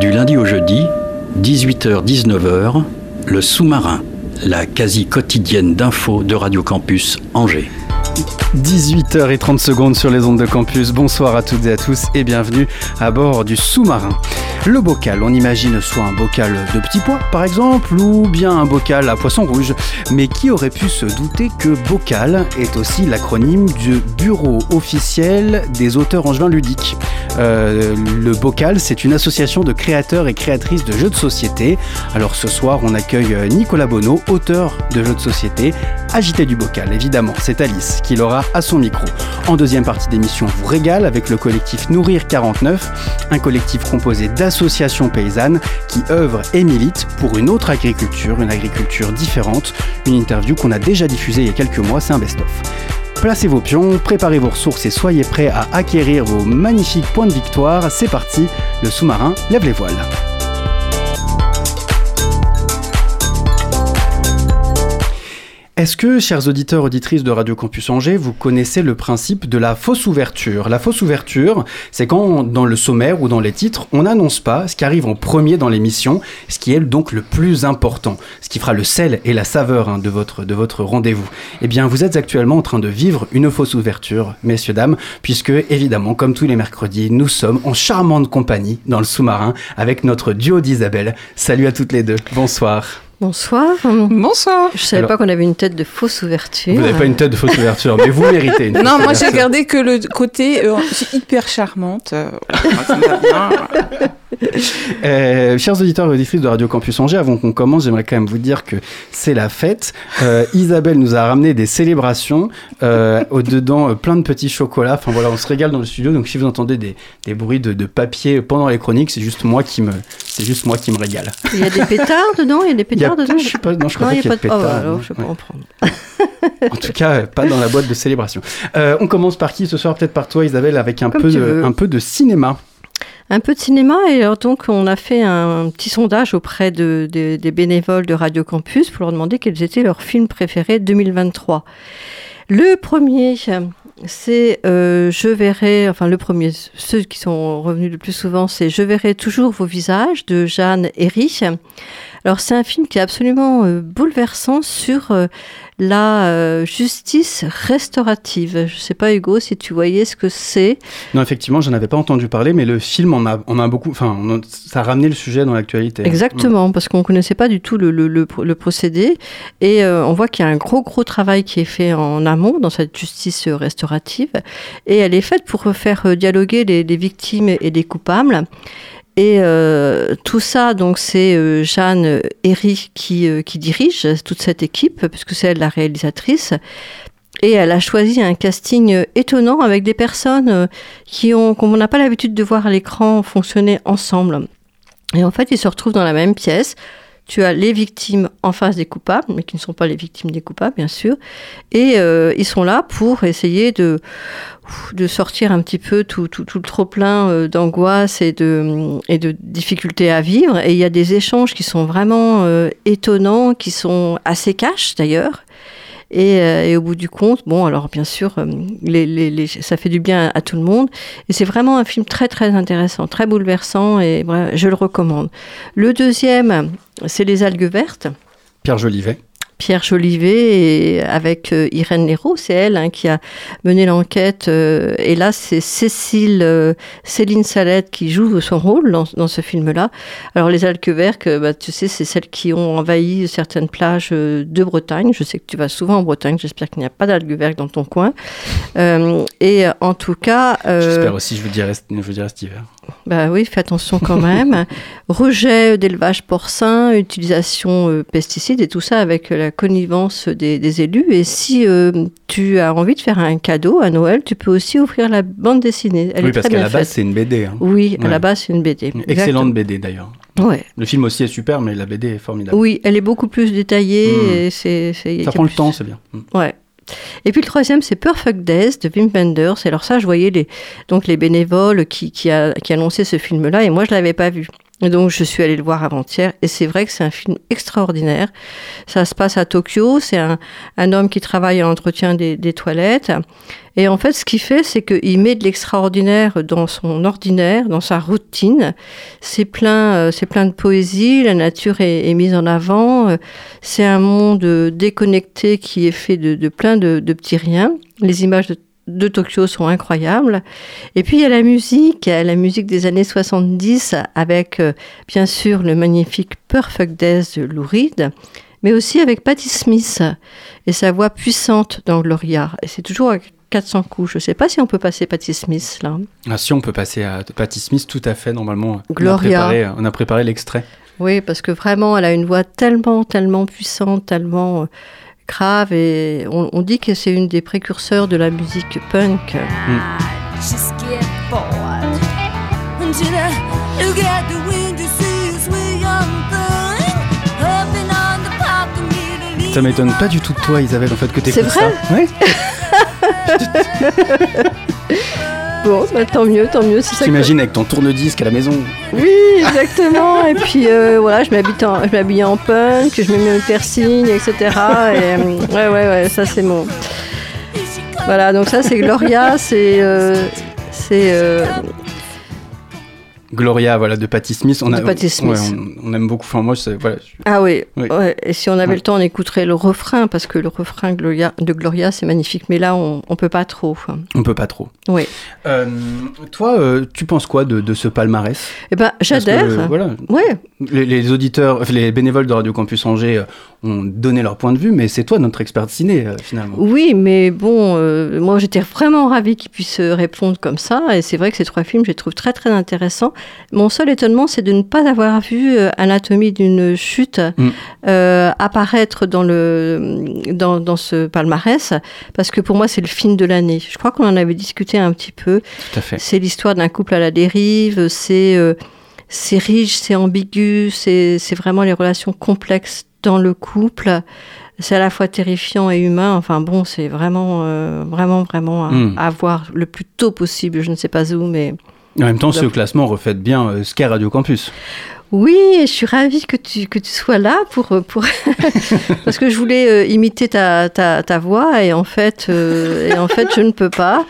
Du lundi au jeudi, 18h-19h, le sous-marin, la quasi quotidienne d'infos de Radio Campus Angers. 18h30 secondes sur les ondes de campus. Bonsoir à toutes et à tous et bienvenue à bord du sous-marin. Le bocal, on imagine soit un bocal de petits pois par exemple ou bien un bocal à poisson rouge. Mais qui aurait pu se douter que bocal est aussi l'acronyme du bureau officiel des auteurs angevins ludiques? Euh, Le bocal, c'est une association de créateurs et créatrices de jeux de société. Alors ce soir, on accueille Nicolas Bonneau, auteur de jeux de société. Agité du bocal, évidemment, c'est Alice qui l'aura à son micro. En deuxième partie d'émission, vous régale avec le collectif Nourrir 49, un collectif composé d'associations paysannes qui œuvrent et militent pour une autre agriculture, une agriculture différente. Une interview qu'on a déjà diffusée il y a quelques mois, c'est un best-of. Placez vos pions, préparez vos ressources et soyez prêts à acquérir vos magnifiques points de victoire. C'est parti, le sous-marin lève les voiles. Est-ce que, chers auditeurs, auditrices de Radio Campus Angers, vous connaissez le principe de la fausse ouverture? La fausse ouverture, c'est quand, dans le sommaire ou dans les titres, on n'annonce pas ce qui arrive en premier dans l'émission, ce qui est donc le plus important, ce qui fera le sel et la saveur hein, de votre, de votre rendez-vous. Eh bien, vous êtes actuellement en train de vivre une fausse ouverture, messieurs, dames, puisque, évidemment, comme tous les mercredis, nous sommes en charmante compagnie dans le sous-marin avec notre duo d'Isabelle. Salut à toutes les deux, bonsoir. Bonsoir. Bonsoir. Je savais Alors- pas qu'on avait une tête de fausse ouverture. Vous n'avez pas une tête de fausse ouverture, mais vous méritez une Non, moi j'ai gardé que le côté euh, je suis hyper charmante. euh, moi, ça me va bien. Euh, chers auditeurs et auditrices de Radio Campus Angers, avant qu'on commence, j'aimerais quand même vous dire que c'est la fête. Euh, Isabelle nous a ramené des célébrations, euh, au-dedans euh, plein de petits chocolats. Enfin voilà, on se régale dans le studio. Donc si vous entendez des, des bruits de, de papier pendant les chroniques, c'est juste moi qui me, c'est juste moi qui me régale. Il y a des pétards dedans Il y a des Il y a dedans je sais pas, non, je crois Non, pas il qu'il y a de pas de. Oh, pétards, alors, non. je peux Ouais. en prendre. En tout cas, euh, pas dans la boîte de célébration. Euh, on commence par qui ce soir? Peut-être par toi, Isabelle, avec un Comme peu, de, veux. un peu de cinéma. Un peu de cinéma, et alors donc on a fait un petit sondage auprès de, de- des bénévoles de Radio Campus pour leur demander quels étaient leurs films préférés 2023. Le premier, c'est euh, Je verrai, enfin le premier, ceux qui sont revenus le plus souvent, c'est Je verrai toujours vos visages de Jeanne Herry. Alors c'est un film qui est absolument euh, bouleversant sur euh, la euh, justice restaurative. Je sais pas Hugo si tu voyais ce que c'est. Non, effectivement, j'en avais pas entendu parler, mais le film en a, en a beaucoup. Enfin, a- ça a ramené le sujet dans l'actualité. Exactement, parce qu'on ne connaissait pas du tout le, le- le pro- le procédé. Et euh, on voit qu'il y a un gros, gros travail qui est fait en amont dans cette justice restaurative. Et elle est faite pour faire euh, dialoguer les, les victimes et les coupables. Et euh, tout ça, donc, c'est euh, Jeanne Herry qui, euh, qui dirige toute cette équipe, puisque c'est elle la réalisatrice. Et elle a choisi un casting étonnant avec des personnes qui ont, qu'on n'a pas l'habitude de voir à l'écran fonctionner ensemble. Et en fait, ils se retrouvent dans la même pièce. Tu as les victimes en face des coupables, mais qui ne sont pas les victimes des coupables, bien sûr. Et ils sont là pour essayer de, de sortir un petit peu tout, tout, tout le trop-plein euh, d'angoisse et de, et de difficultés à vivre. Et il y a des échanges qui sont vraiment euh, étonnants, qui sont assez cash d'ailleurs. Et, euh, et au bout du compte, bon, alors bien sûr, les, les, les- ça fait du bien à, tout le monde. Et c'est vraiment un film très, très intéressant, très bouleversant, et je le recommande. Le deuxième, c'est Les algues vertes. Pierre Jolivet. Pierre Jolivet et avec euh, Irène Léraud, c'est elle hein, qui a mené l'enquête. euh, et là, c'est Cécile, euh, Céline Salette qui joue son rôle dans, ce film-là. Alors, les euh, bah, tu sais, c'est celles qui ont envahi certaines plages de Bretagne. Je sais que tu vas souvent en Bretagne. J'espère qu'il n'y a pas d'algues vertes dans ton coin. Et en tout cas, J'espère aussi, je veux dire cet hiver. Bah oui, fais attention quand même. Rejet d'élevage porcin, utilisation euh, pesticides et tout ça avec la connivence des, des élus. Et si euh, tu as envie de faire un cadeau à Noël, tu peux aussi offrir la bande dessinée. Elle oui, est parce qu'à la base, faite. c'est une BD. hein. Oui, à Ouais. la base, c'est une BD. Une Excellente BD d'ailleurs. Ouais. Le film aussi est super, mais la BD est formidable. Oui, elle est beaucoup plus détaillée. Mm. Et y Ça prend le temps, c'est bien. Mm. Ouais. Et puis le troisième, c'est Perfect Days de Wim Wenders. Alors ça, je voyais les, donc les bénévoles qui, qui, a, qui annonçaient ce film-là, et moi, je l'avais pas vu. Donc, je suis allée le voir avant-hier, et c'est vrai que c'est un film extraordinaire. Ça se passe à Tokyo, c'est un, un homme qui travaille à l'entretien des, des toilettes. Et en fait, ce qu'il fait, c'est qu'il met de l'extraordinaire dans son ordinaire, dans sa routine. C'est plein, euh, c'est plein de poésie, la nature est, est mise en avant. Euh, C'est un monde euh, déconnecté qui est fait de, de plein de, de petits riens. Les images de, de Tokyo sont incroyables. Et puis il y a la musique, euh, la musique des années 70 avec euh, bien sûr le magnifique Perfect Days de Lou Reed, mais aussi avec Patti Smith et sa voix puissante dans Gloria. Et c'est toujours à 400 coups. Je ne sais pas si on peut passer Patti Smith là. Ah, si on peut passer à Patti Smith, tout à fait, normalement. On a Gloria. préparé, on a préparé l'extrait. Oui, parce que vraiment, elle a une voix tellement, tellement puissante, tellement grave, et on, on dit que c'est une des précurseurs de la musique punk. Immediately. Ça m'étonne pas du tout de toi, Isabelle, en fait, que t'écoutes C'est vrai ça. Ouais. Bon, bah, tant mieux, tant mieux. C'est ça que- T'imagines avec ton tourne-disque à la maison. Oui, exactement. et puis euh, voilà, je m'habille en, je m'habille en punk, je me mets un piercing, etc. Et, euh, ouais, ouais, ouais, ça c'est mon. Voilà, donc ça c'est Gloria, c'est. euh, c'est. euh, Gloria, voilà, de Patti Smith. On De a, Patti Smith. ouais, on, on aime beaucoup. Enfin, moi, c'est- voilà, je- Ah oui, Oui. ouais. et si on avait Ouais. le temps, on écouterait le refrain, parce que le refrain Gloria, de Gloria, c'est magnifique. Mais là, on, on peut pas trop. on peut pas trop. Oui. Euh, toi, euh, tu penses quoi de, de ce palmarès? Eh ben, j'adhère. Voilà, Ouais, les, les auditeurs, les bénévoles de Radio Campus Angers euh, ont donné leur point de vue, mais c'est toi notre expert ciné euh, finalement. Oui, mais bon, euh, moi j'étais vraiment ravie qu'ils puissent euh, répondre comme ça. Et c'est vrai que ces trois films, je les trouve très très intéressants. Mon seul étonnement, c'est de ne pas avoir vu Anatomie d'une chute Mm. euh, apparaître dans, le, dans, dans ce palmarès, parce que pour moi, c'est le film de l'année. Je crois qu'on en avait discuté un petit peu. Tout à fait. C'est l'histoire d'un couple à la dérive, c'est c'est riche, c'est ambigu, c'est vraiment les relations complexes dans le couple. C'est à la fois terrifiant et humain. Enfin bon, c'est vraiment, euh, vraiment, vraiment à, Mm. à voir le plus tôt possible. Je ne sais pas où, mais En même temps, ce classement reflète bien euh, ce qu'est Radio Campus. oui, je suis ravie que tu, que tu sois là pour, pour... parce que je voulais euh, imiter ta, ta, ta voix et en fait, euh, et en fait, je ne peux pas.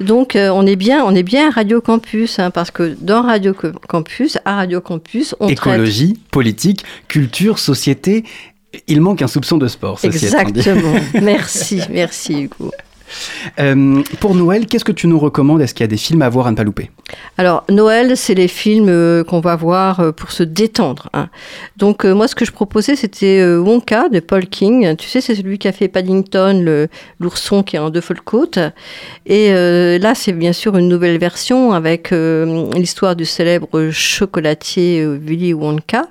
Donc, euh, on est bien, on est bien à Radio Campus, hein, parce que dans Radio Campus, à Radio Campus, on traite Écologie, politique, culture, société. Il manque un soupçon de sport. ceci. Exactement. merci, merci Hugo. Euh, pour Noël, qu'est-ce que tu nous recommandes? Est-ce qu'il y a des films à voir à ne pas louper? Alors, Noël, c'est les films euh, qu'on va voir euh, pour se détendre. hein. Donc, moi, ce que je proposais, c'était Wonka de Paul King. Tu sais, c'est celui qui a fait Paddington, l'ourson qui est en deux côtes. Et là, c'est bien sûr une nouvelle version avec l'histoire du célèbre chocolatier Willy Wonka.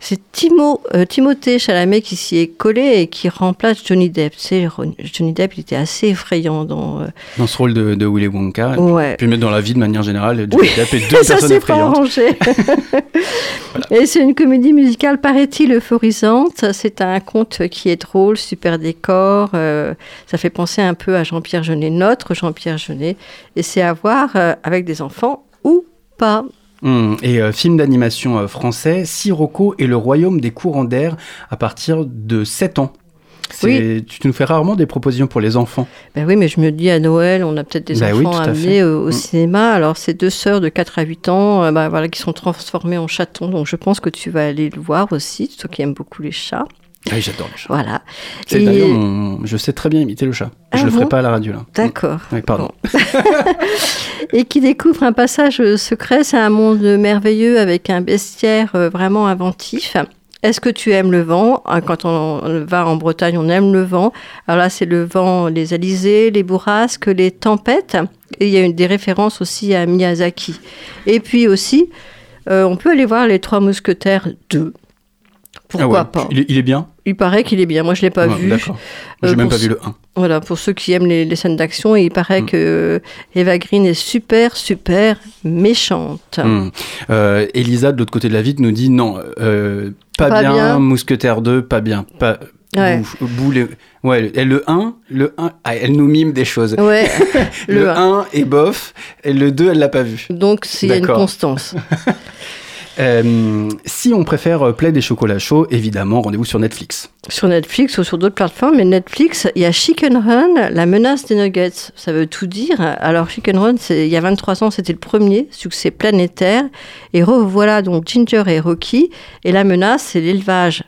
C'est Timo, euh, Timothée Chalamet qui s'y est collé et qui remplace Johnny Depp. Ron- Johnny Depp, il était assez effrayant dans... euh, Dans ce rôle de, de Willy Wonka. ouais. Puis même dans la vie de manière générale, Johnny Oui, Depp est deux ça personnes effrayantes. arrangé. Et c'est une comédie musicale, paraît-il, euphorisante. C'est un conte qui est drôle, super décor. euh, ça fait penser un peu à Jean-Pierre Jeunet, notre Jean-Pierre Jeunet. Et c'est à voir avec des enfants ou pas. Hum, et euh, film d'animation euh, français, Sirocco et le royaume des courants d'air à partir de 7 ans. C'est- Tu nous fais rarement des propositions pour les enfants. Ben oui, mais je me dis à Noël, on a peut-être des Ben oui, enfants à amener euh, au Mm. cinéma. Alors, c'est deux sœurs de 4 à 8 ans ben voilà, qui sont transformées en chatons. Donc, je pense que tu vas aller le voir aussi, toi qui aimes beaucoup les chats. Oui, j'adore le chat. Voilà. Et- d'ailleurs mon- Je sais très bien imiter le chat. Ah je le bon ferai pas à la radio là. D'accord. Oui, pardon. et qui découvre un passage euh, secret. C'est un monde merveilleux avec un bestiaire euh, vraiment inventif. Est-ce que tu aimes le vent? Ah, Quand on va en Bretagne, on aime le vent. Alors là, c'est le vent, les alisés, les bourrasques, les tempêtes. Et il y a une, des références aussi à Miyazaki. Et puis aussi, euh, on peut aller voir Les Trois Mousquetaires 2. Pourquoi Ah ouais. pas? Il, est, il est bien Il paraît qu'il est bien. Moi, je ne l'ai pas Ouais, vu. D'accord. J'ai Euh, même pas vu le 1. Voilà, pour ceux qui aiment les, les scènes d'action, il paraît Mm. que euh, Eva Green est super, super méchante. Hmm. Euh, Elisa, de l'autre côté de la vitre, nous dit non, euh, pas, Pas bien, bien. Mousquetaire 2, pas bien. Pas, Ouais. bou- bou- les- ouais, et le 1, le 1 ah, elle nous mime des choses. Ouais, Le, le 1 est bof, et le 2, elle l'a pas vu. donc a une constance. Euh, si on préfère euh, Plaid et chocolat chaud, évidemment, rendez-vous sur Netflix. sur Netflix ou sur d'autres plateformes. Mais Netflix, il y a Chicken Run, la menace des nuggets. Ça veut tout dire. Alors Chicken Run, il y a 23 ans, c'était le premier succès planétaire. Et revoilà donc Ginger et Rocky. Et la menace, c'est l'élevage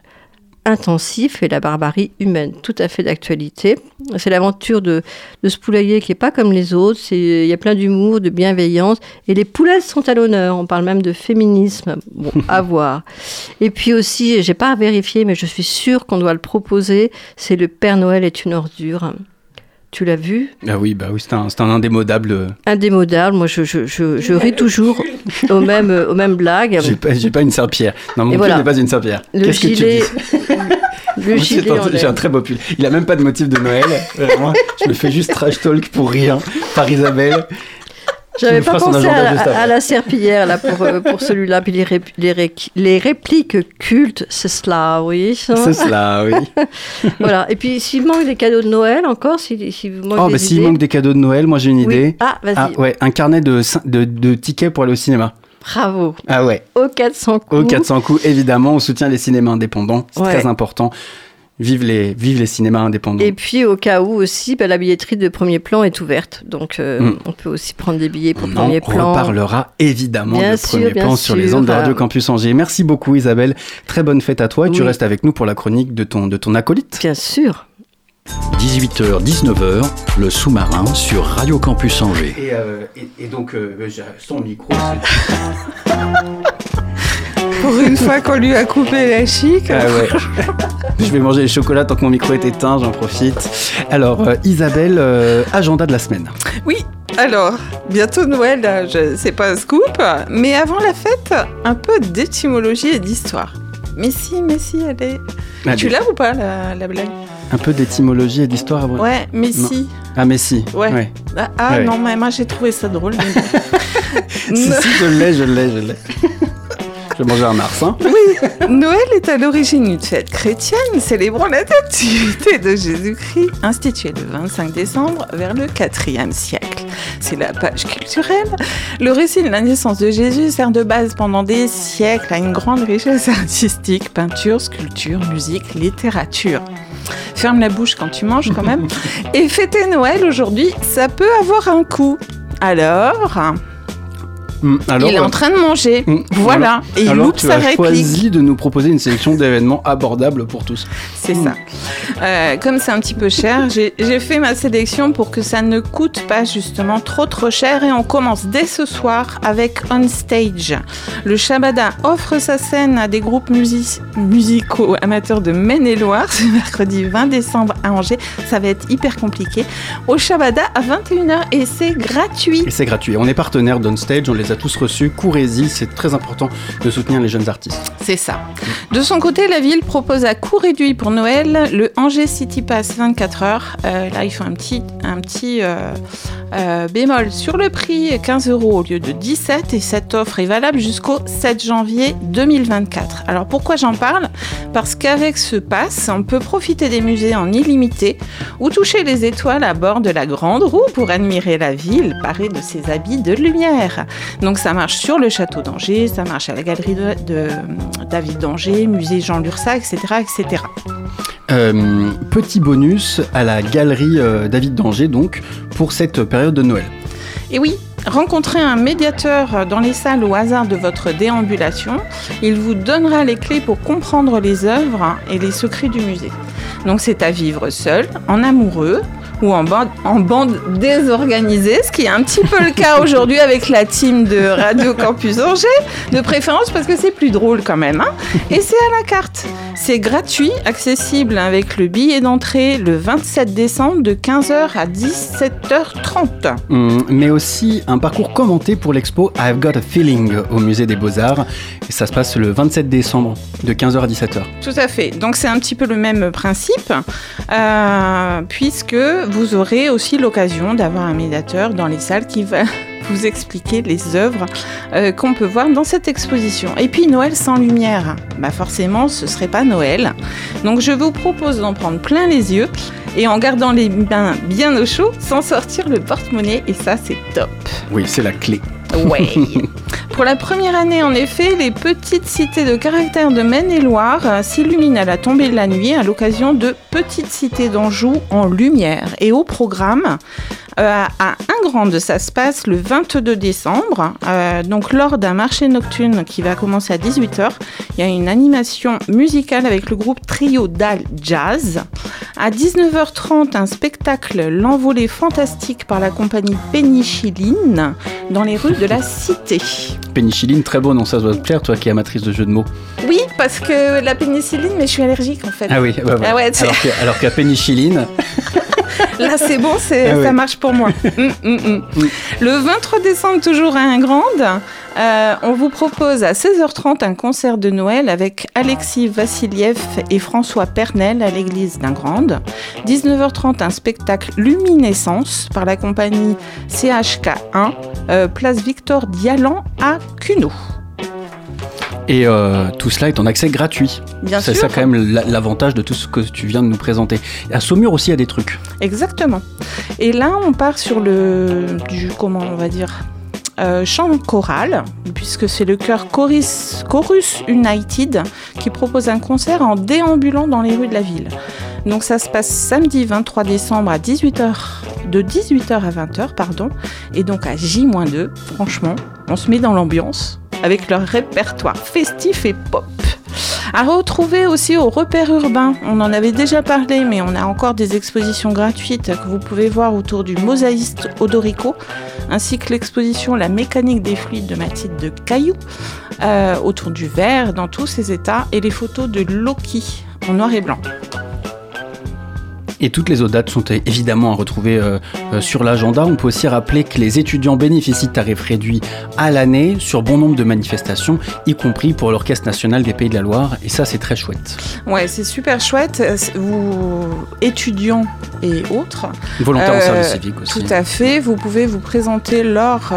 intensif et la barbarie humaine, tout à fait d'actualité. C'est l'aventure de, de ce poulailler qui est pas comme les autres. Il y a plein d'humour, de bienveillance. Et les poulets sont à l'honneur. On parle même de féminisme. Bon, à voir. Et puis aussi, j'ai pas vérifié, mais je suis sûre qu'on doit le proposer. C'est le Père Noël est une ordure. Tu l'as vu Ah oui, bah oui, c'est un, un indémodable. euh, Indémodable. Moi, je, je, je, je ris toujours aux mêmes, aux mêmes blagues. J'ai pas, pas une serpillère. Non, mon pull voilà. n'est pas une serpillère. Qu'est-ce que tu gilet, dis le gilet J'ai un très beau pull. Il a même pas de motif de Noël. Vraiment, je me fais juste trash talk pour rien par Isabelle. J'avais pas pensé à, la- après. à la serpillière là pour, euh, pour celui-là. Puis les, les, ré- les répliques cultes, c'est cela, oui. C'est cela, oui. Voilà. Et puis s'il manque des cadeaux de Noël encore, s'il manque Oh, des bah s'il manque des cadeaux de Noël, moi j'ai une Oui. idée. Ah, vas-y. Ah ouais, un carnet de, de, de tickets pour aller au cinéma. Bravo. Ah ouais, Au 400 coups. au 400 coups, évidemment, on soutient les cinémas indépendants, c'est Ouais. très important. Vive les, vive les cinémas indépendants. Et puis au cas où aussi, bah, la billetterie de premier plan est ouverte. Donc euh, Mm. on peut aussi prendre des billets pour on en premier plan. reparlera évidemment Bien de sûr, premier bien plan sur les ondes de Radio Campus Angers. Merci beaucoup Isabelle, très bonne fête à toi et tu restes avec nous pour la chronique de ton, de ton acolyte. Bien sûr. 18h, 19h, le sous-marin sur Radio Campus Angers. Et, euh, et- et donc, euh, son micro, Pour une fois qu'on lui a coupé la chic. Ah ouais. Je vais manger les chocolats tant que mon micro est éteint, j'en profite. Alors, euh, Isabelle, euh, agenda de la semaine. Oui, alors, bientôt Noël, là, je- c'est pas un scoop, mais avant la fête, un peu d'étymologie et d'histoire. Mais si, mais si. Allez, Tu l'as ou pas, la, la blague? Un peu d'étymologie et d'histoire avant. Ouais, mais Non. si. Ah, mais si. Ouais. Ah, ah, Ouais. non, mais moi j'ai trouvé ça drôle. Si, si, je l'ai, je l'ai, je l'ai. Manger un mars, hein. Oui, Noël est à l'origine une fête chrétienne célébrant la nativité de Jésus-Christ, instituée le 25 décembre vers le 4e siècle. C'est la page culturelle. Le récit de la naissance de Jésus sert de base pendant des siècles à une grande richesse artistique, peinture, sculpture, musique, littérature. Ferme la bouche quand tu manges quand même. Et fêter Noël aujourd'hui, ça peut avoir un coût. Alors, Alors, il est euh, en train de manger. hum, Voilà. Et il alors loupe tu sa as réplique. choisi de nous proposer une sélection d'événements abordables pour tous. C'est ça. Euh, comme c'est un petit peu cher, j'ai fait ma sélection pour que ça ne coûte pas justement trop trop cher et on commence dès ce soir avec On Stage. Le Shabada offre sa scène à des groupes musi- musicaux amateurs de Maine-et-Loire ce mercredi 20 décembre à Angers. Ça va être hyper compliqué. Au Shabada à 21h et c'est gratuit. Et c'est gratuit. On est partenaire d'OnStage, on les tous reçus. Courez-y, c'est très important de soutenir les jeunes artistes. C'est ça. De son côté, la ville propose à coût réduit pour Noël le Angers City Pass 24 heures. Euh, là, il faut un petit, un petit euh, euh, bémol sur le prix, 15 euros au lieu de 17. Et cette offre est valable jusqu'au 7 janvier 2024. Alors pourquoi j'en parle? Parce qu'avec ce pass, on peut profiter des musées en illimité ou toucher les étoiles à bord de la grande roue pour admirer la ville parée de ses habits de lumière. Donc ça marche sur le château d'Angers, ça marche à la galerie de, de David d'Angers, musée Jean Lursac, etc. etc. Euh, petit bonus à la galerie euh, David d'Angers, donc, pour cette période de Noël. Et oui, rencontrez un médiateur dans les salles au hasard de votre déambulation. Il vous donnera les clés pour comprendre les œuvres et les secrets du musée. Donc c'est à vivre seul, en amoureux ou en bande, en bande désorganisée, ce qui est un petit peu le cas aujourd'hui avec la team de Radio Campus Angers, de préférence parce que c'est plus drôle quand même. hein. Et c'est à la carte. C'est gratuit, accessible avec le billet d'entrée le 27 décembre de 15h à 17h30. Hum, mais aussi un parcours commenté pour l'expo I've Got a Feeling au musée des Beaux-Arts. Et ça se passe le 27 décembre de 15h à 17h. Tout à fait. Donc c'est un petit peu le même principe, euh, puisque vous aurez aussi l'occasion d'avoir un médiateur dans les salles qui va vous expliquer les œuvres euh, qu'on peut voir dans cette exposition. Et puis Noël sans lumière, bah forcément ce serait pas Noël. Donc je vous propose d'en prendre plein les yeux et en gardant les mains bien au chaud sans sortir le porte-monnaie et ça c'est top. Oui, c'est la clé. Ouais. Pour la première année, en effet, les petites cités de caractère de Maine-et-Loire euh, s'illuminent à la tombée de la nuit à l'occasion de Petites cités d'Anjou en lumière. Et au programme, à Ingrande, ça se passe le 22 décembre. Euh, donc, lors d'un marché nocturne qui va commencer à 18h, il y a une animation musicale avec le groupe Trio Dal Jazz. À 19h30, un spectacle L'envolée fantastique par la compagnie Pénichiline dans les rues de la Cité. Pénichiline, très beau nom, ça doit te plaire, toi qui es amatrice de jeux de mots. Oui, parce que la pénicilline, mais je suis allergique en fait. Ah oui, bah. Ah ouais, alors, qu'à pénichiline, Là, c'est bon, Ah oui. ça marche pour moi. Mm, mm, mm. Le 23 décembre, toujours à Ingrande, euh, on vous propose à 16h30 un concert de Noël avec Alexis Vassiliev et François Pernel à l'église d'Ingrande. 19h30, un spectacle Luminescence par la compagnie CHK1, euh, place Victor Dialan à Cuno. Et euh, tout cela est en accès gratuit. Bien C'est ça quand même la- l'avantage de tout ce que tu viens de nous présenter. À Saumur aussi, il y a des trucs. Exactement. Et là, on part sur le du comment on va dire euh, chant choral, puisque c'est le chœur Chorus, Chorus United qui propose un concert en déambulant dans les rues de la ville. Donc ça se passe samedi 23 décembre à 18h, de 18h à 20h, pardon, et donc à J-2, franchement, on se met dans l'ambiance avec leur répertoire festif et pop. À retrouver aussi au repère urbain. On en avait déjà parlé, mais on a encore des expositions gratuites que vous pouvez voir autour du mosaïste Odorico, ainsi que l'exposition La mécanique des fluides de Mathilde de Caillou, euh, autour du verre dans tous ses états, et les photos de Loki en noir et blanc. Et toutes les autres dates sont évidemment à retrouver euh, euh, sur l'agenda. On peut aussi rappeler que les étudiants bénéficient de tarifs réduits à l'année sur bon nombre de manifestations, y compris pour l'Orchestre national des Pays de la Loire. Et ça, c'est très chouette. Ouais, c'est super chouette. Euh, Vous, étudiants et autres, Volontaire au Euh, service civique aussi. Tout à fait. Vous pouvez vous présenter lors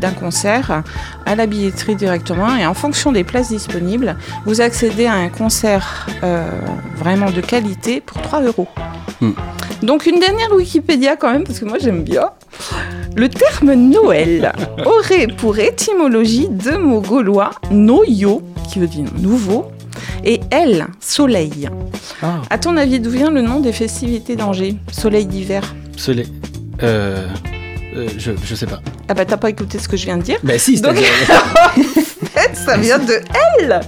d'un concert à la billetterie directement et en fonction des places disponibles, vous accédez à un concert vraiment de qualité pour 3 euros. Hmm. Donc une dernière Wikipédia quand même, parce que moi j'aime bien. Le terme Noël aurait pour étymologie deux mots gaulois, noyo, qui veut dire nouveau, et el, soleil. Ah, À ton avis, d'où vient le nom des festivités d'Angers? Soleil d'hiver? Soleil. Euh, euh, je, je sais pas. Ah bah t'as pas écouté ce que je viens de dire Bah si, Donc- En fait, ça vient de elle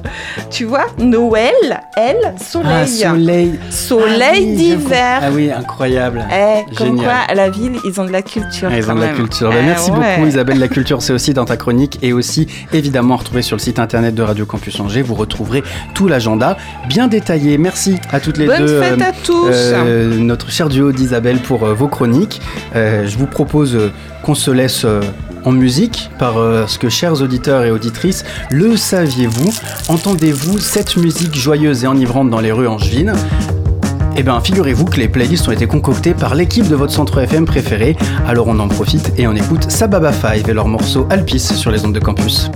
Tu vois Noël, elle, soleil. Ah, soleil. Soleil Ah oui, d'hiver. Ah oui, incroyable. Eh, comme Génial. quoi, à la ville, ils ont de la culture. Ah, ils quand ont de la culture. Bah, Eh merci ouais. beaucoup Isabelle. La culture, c'est aussi dans ta chronique et aussi évidemment retrouvé sur le site internet de Radio Campus Angers. Vous retrouverez tout l'agenda bien détaillé. Merci à toutes les Bonne deux. fête euh, à tous euh, notre cher duo d'Isabelle pour euh, vos chroniques. Je vous propose qu'on se laisse euh, en musique par euh, ce que, chers auditeurs et auditrices, le saviez-vous? Entendez-vous cette musique joyeuse et enivrante dans les rues angevines? Eh bien, figurez-vous que les playlists ont été concoctées par l'équipe de votre centre FM préféré. Alors on en profite et on écoute Sababa 5 et leur morceau Alpis sur les ondes de campus.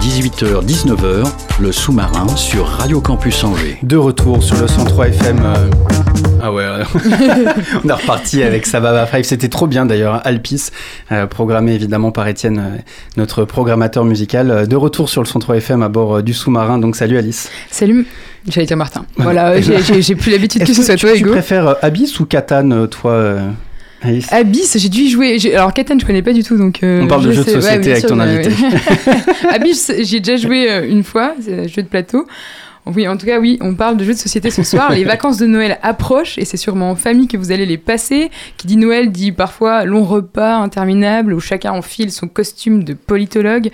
18h-19h, le sous-marin sur Radio Campus Angers. De retour sur le 103 FM. euh, Ah ouais, euh, on est reparti avec Sababa Five. C'était trop bien d'ailleurs. Alpis, euh, programmé évidemment par Étienne, euh, notre programmateur musical. De retour sur le 103 FM à bord euh, du sous-marin. Donc salut Alice. Salut, j'allais dire Martin. Voilà. J'ai- plus l'habitude que ce soit tu, toi, tu Hugo. préfères Abyss ou Catan, euh, toi, Alice Abyss, j'ai dû y jouer. Alors, Catan, je connais pas du tout, donc. euh, On parle de je jeux de société avec ton invité. Abyss, j'ai déjà joué euh, une fois, jeu de plateau. Oui, en tout cas, oui, on parle de jeux de société ce soir. les vacances de Noël approchent et c'est sûrement en famille que vous allez les passer. Qui dit Noël dit parfois long repas interminable où chacun enfile son costume de politologue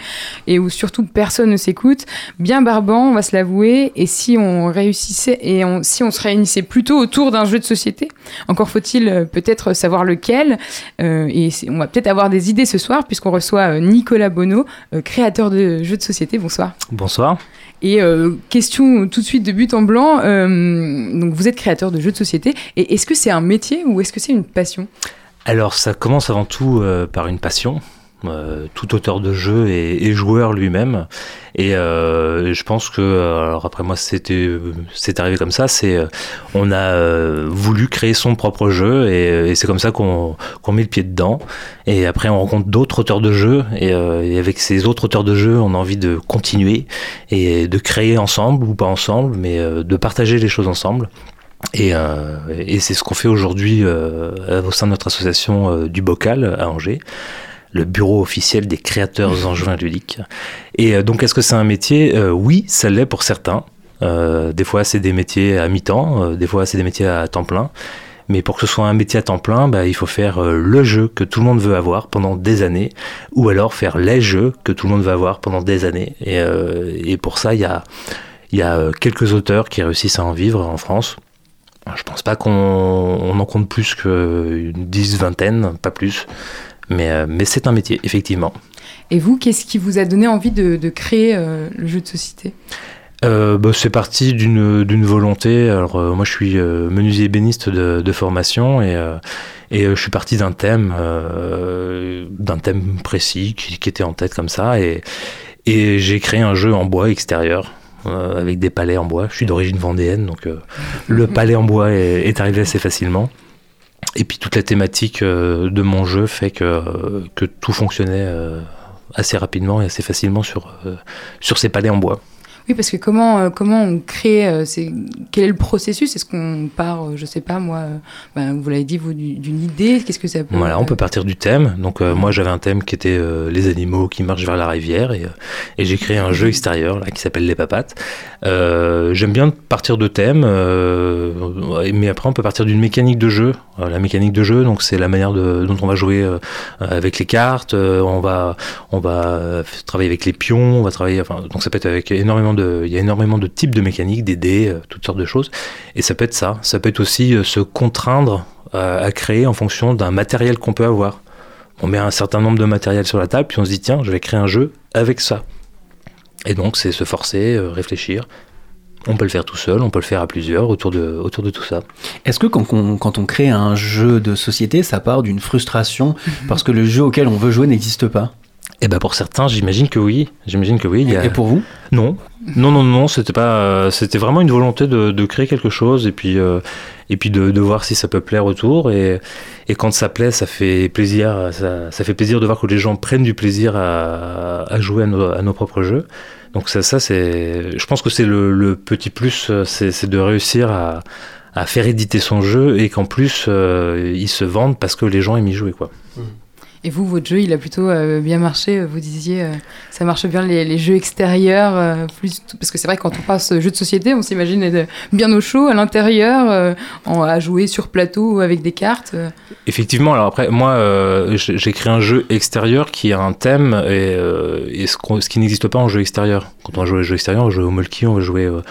et où surtout personne ne s'écoute. Bien barbant, on va se l'avouer. Et si on réussissait et on- si on se réunissait plutôt autour d'un jeu de société, encore faut-il euh, peut-être savoir lequel. Euh, et on va peut-être avoir des idées ce soir puisqu'on reçoit euh, Nicolas Bonneau, créateur de jeux de société. Bonsoir. Bonsoir. Et euh, question tout de suite de but en blanc, euh, donc vous êtes créateur de jeux de société, et est-ce que c'est un métier ou est-ce que c'est une passion? Alors ça commence avant tout euh, par une passion. Euh, tout auteur de jeu et, joueur lui-même. Et euh, je pense que, euh, alors après moi c'était, c'est arrivé comme ça, c'est on a voulu créer son propre jeu et, c'est comme ça qu'on met le pied dedans. Et après on rencontre d'autres auteurs de jeux et, avec ces autres auteurs de jeux on a envie de continuer et de créer ensemble ou pas ensemble, mais de partager les choses ensemble. Et, c'est ce qu'on fait aujourd'hui au sein de notre association du Bocal à Angers, le bureau officiel des créateurs angevins ludiques. Et euh, donc, est-ce que c'est un métier? Euh, Oui, ça l'est pour certains. Euh, des fois, c'est des métiers à mi-temps, des fois, c'est des métiers à temps plein. Mais pour que ce soit un métier à temps plein, bah, il faut faire le jeu que tout le monde veut avoir pendant des années, ou alors faire les jeux que tout le monde veut avoir pendant des années. Et, pour ça, il y a, quelques auteurs qui réussissent à en vivre en France. Je pense pas qu'on on en compte plus qu'une dix, vingtaine, pas plus. Mais, euh, mais c'est un métier, effectivement. Et vous, qu'est-ce qui vous a donné envie de, de créer euh, le jeu de société? Euh, bah, c'est parti d'une volonté. Alors euh, moi je suis euh, menuisier ébéniste de, de formation et, et je suis parti d'un thème d'un thème précis qui, qui était en tête comme ça et, et j'ai créé un jeu en bois extérieur. avec des palais en bois. Je suis d'origine vendéenne, donc le palais en bois est, est arrivé assez facilement. Et puis toute la thématique euh, de mon jeu fait que, que tout fonctionnait euh, assez rapidement et assez facilement sur, euh, sur ces palais en bois. Oui, parce que comment, euh, comment on crée, euh, c'est, quel est le processus? Est-ce qu'on part, euh, je sais pas moi, ben, vous l'avez dit, vous, du- d'une idée? Qu'est-ce que ça peut Voilà, on peut partir du thème. Donc euh, moi j'avais un thème qui était euh, les animaux qui marchent vers la rivière et, et j'ai créé un jeu extérieur là qui s'appelle les papates. Euh, J'aime bien partir de thèmes, mais après on peut partir d'une mécanique de jeu. La mécanique de jeu, donc c'est la manière de- dont on va jouer avec les cartes. on va on va travailler avec les pions, on va travailler. Enfin, donc ça peut être avec énormément de, il y a énormément de types de mécaniques, des dés, euh, toutes sortes de choses. Et ça peut être ça. Ça peut être aussi euh, se contraindre à, à créer en fonction d'un matériel qu'on peut avoir. On met un certain nombre de matériel sur la table, puis on se dit tiens, je vais créer un jeu avec ça. Et donc c'est se forcer, euh, réfléchir. On peut le faire tout seul, on peut le faire à plusieurs autour de, autour de tout ça. Est-ce que quand on, quand on crée un jeu de société, ça part d'une frustration parce que le jeu auquel on veut jouer n'existe pas? Et ben pour certains, j'imagine que oui. J'imagine que oui. Il y a... Et pour vous? Non, non, non, non, c'était pas. euh, c'était vraiment une volonté de, de créer quelque chose et puis euh, et puis de, de voir si ça peut plaire autour et et quand ça plaît, ça fait plaisir. Ça, ça fait plaisir de voir que les gens prennent du plaisir à, à jouer à nos, à nos propres jeux. Donc ça, ça c'est. Je pense que c'est le, le petit plus, euh, c'est c'est de réussir à à faire éditer son jeu et qu'en plus euh, il se vende parce que les gens aiment y jouer quoi. Et vous, votre jeu, il a plutôt euh, bien marché. Vous disiez, euh, ça marche bien les, jeux extérieurs, euh, plus parce que c'est vrai que quand on passe jeu de société, on s'imagine être bien au chaud à l'intérieur, euh, à jouer sur plateau avec des cartes. euh. Effectivement, alors après, moi, euh, j'ai créé un jeu extérieur qui a un thème et, euh, ce, qui n'existe pas en jeu extérieur. Quand on va jouer au jeu extérieur, on va jouer au molki, on va jouer, euh,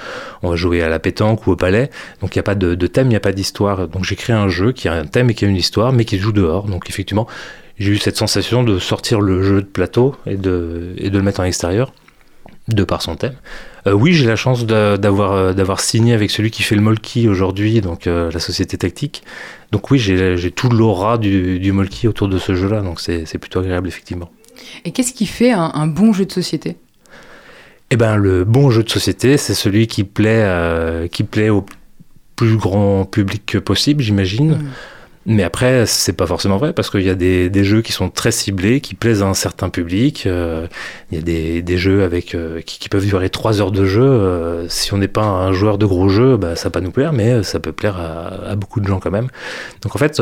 on va jouer à la pétanque ou au palais. Donc il n'y a pas de, de thème, il n'y a pas d'histoire. Donc j'ai créé un jeu qui a un thème et qui a une histoire, mais qui joue dehors. Donc effectivement, j'ai eu cette sensation de sortir le jeu de plateau et de, et de le mettre en extérieur, de par son thème. Euh, oui, j'ai la chance d'avoir euh, d'avoir signé avec celui qui fait le molki aujourd'hui, donc euh, la société tactique. Donc oui, j'ai tout l'aura du, du molki autour de ce jeu-là, donc c'est plutôt agréable effectivement. Et qu'est-ce qui fait un, un bon jeu de société? Eh ben, le bon jeu de société, c'est celui qui plaît, euh, qui plaît au plus grand public possible, j'imagine. Mm. Mais après, c'est pas forcément vrai parce qu'il y a des, des jeux qui sont très ciblés, qui plaisent à un certain public. euh, Il y a des, des jeux avec euh, qui, peuvent durer trois heures de jeu. euh, si on n'est pas un joueur de gros jeux, bah, ça va pas nous plaire, mais ça peut plaire à, beaucoup de gens quand même. Donc en fait,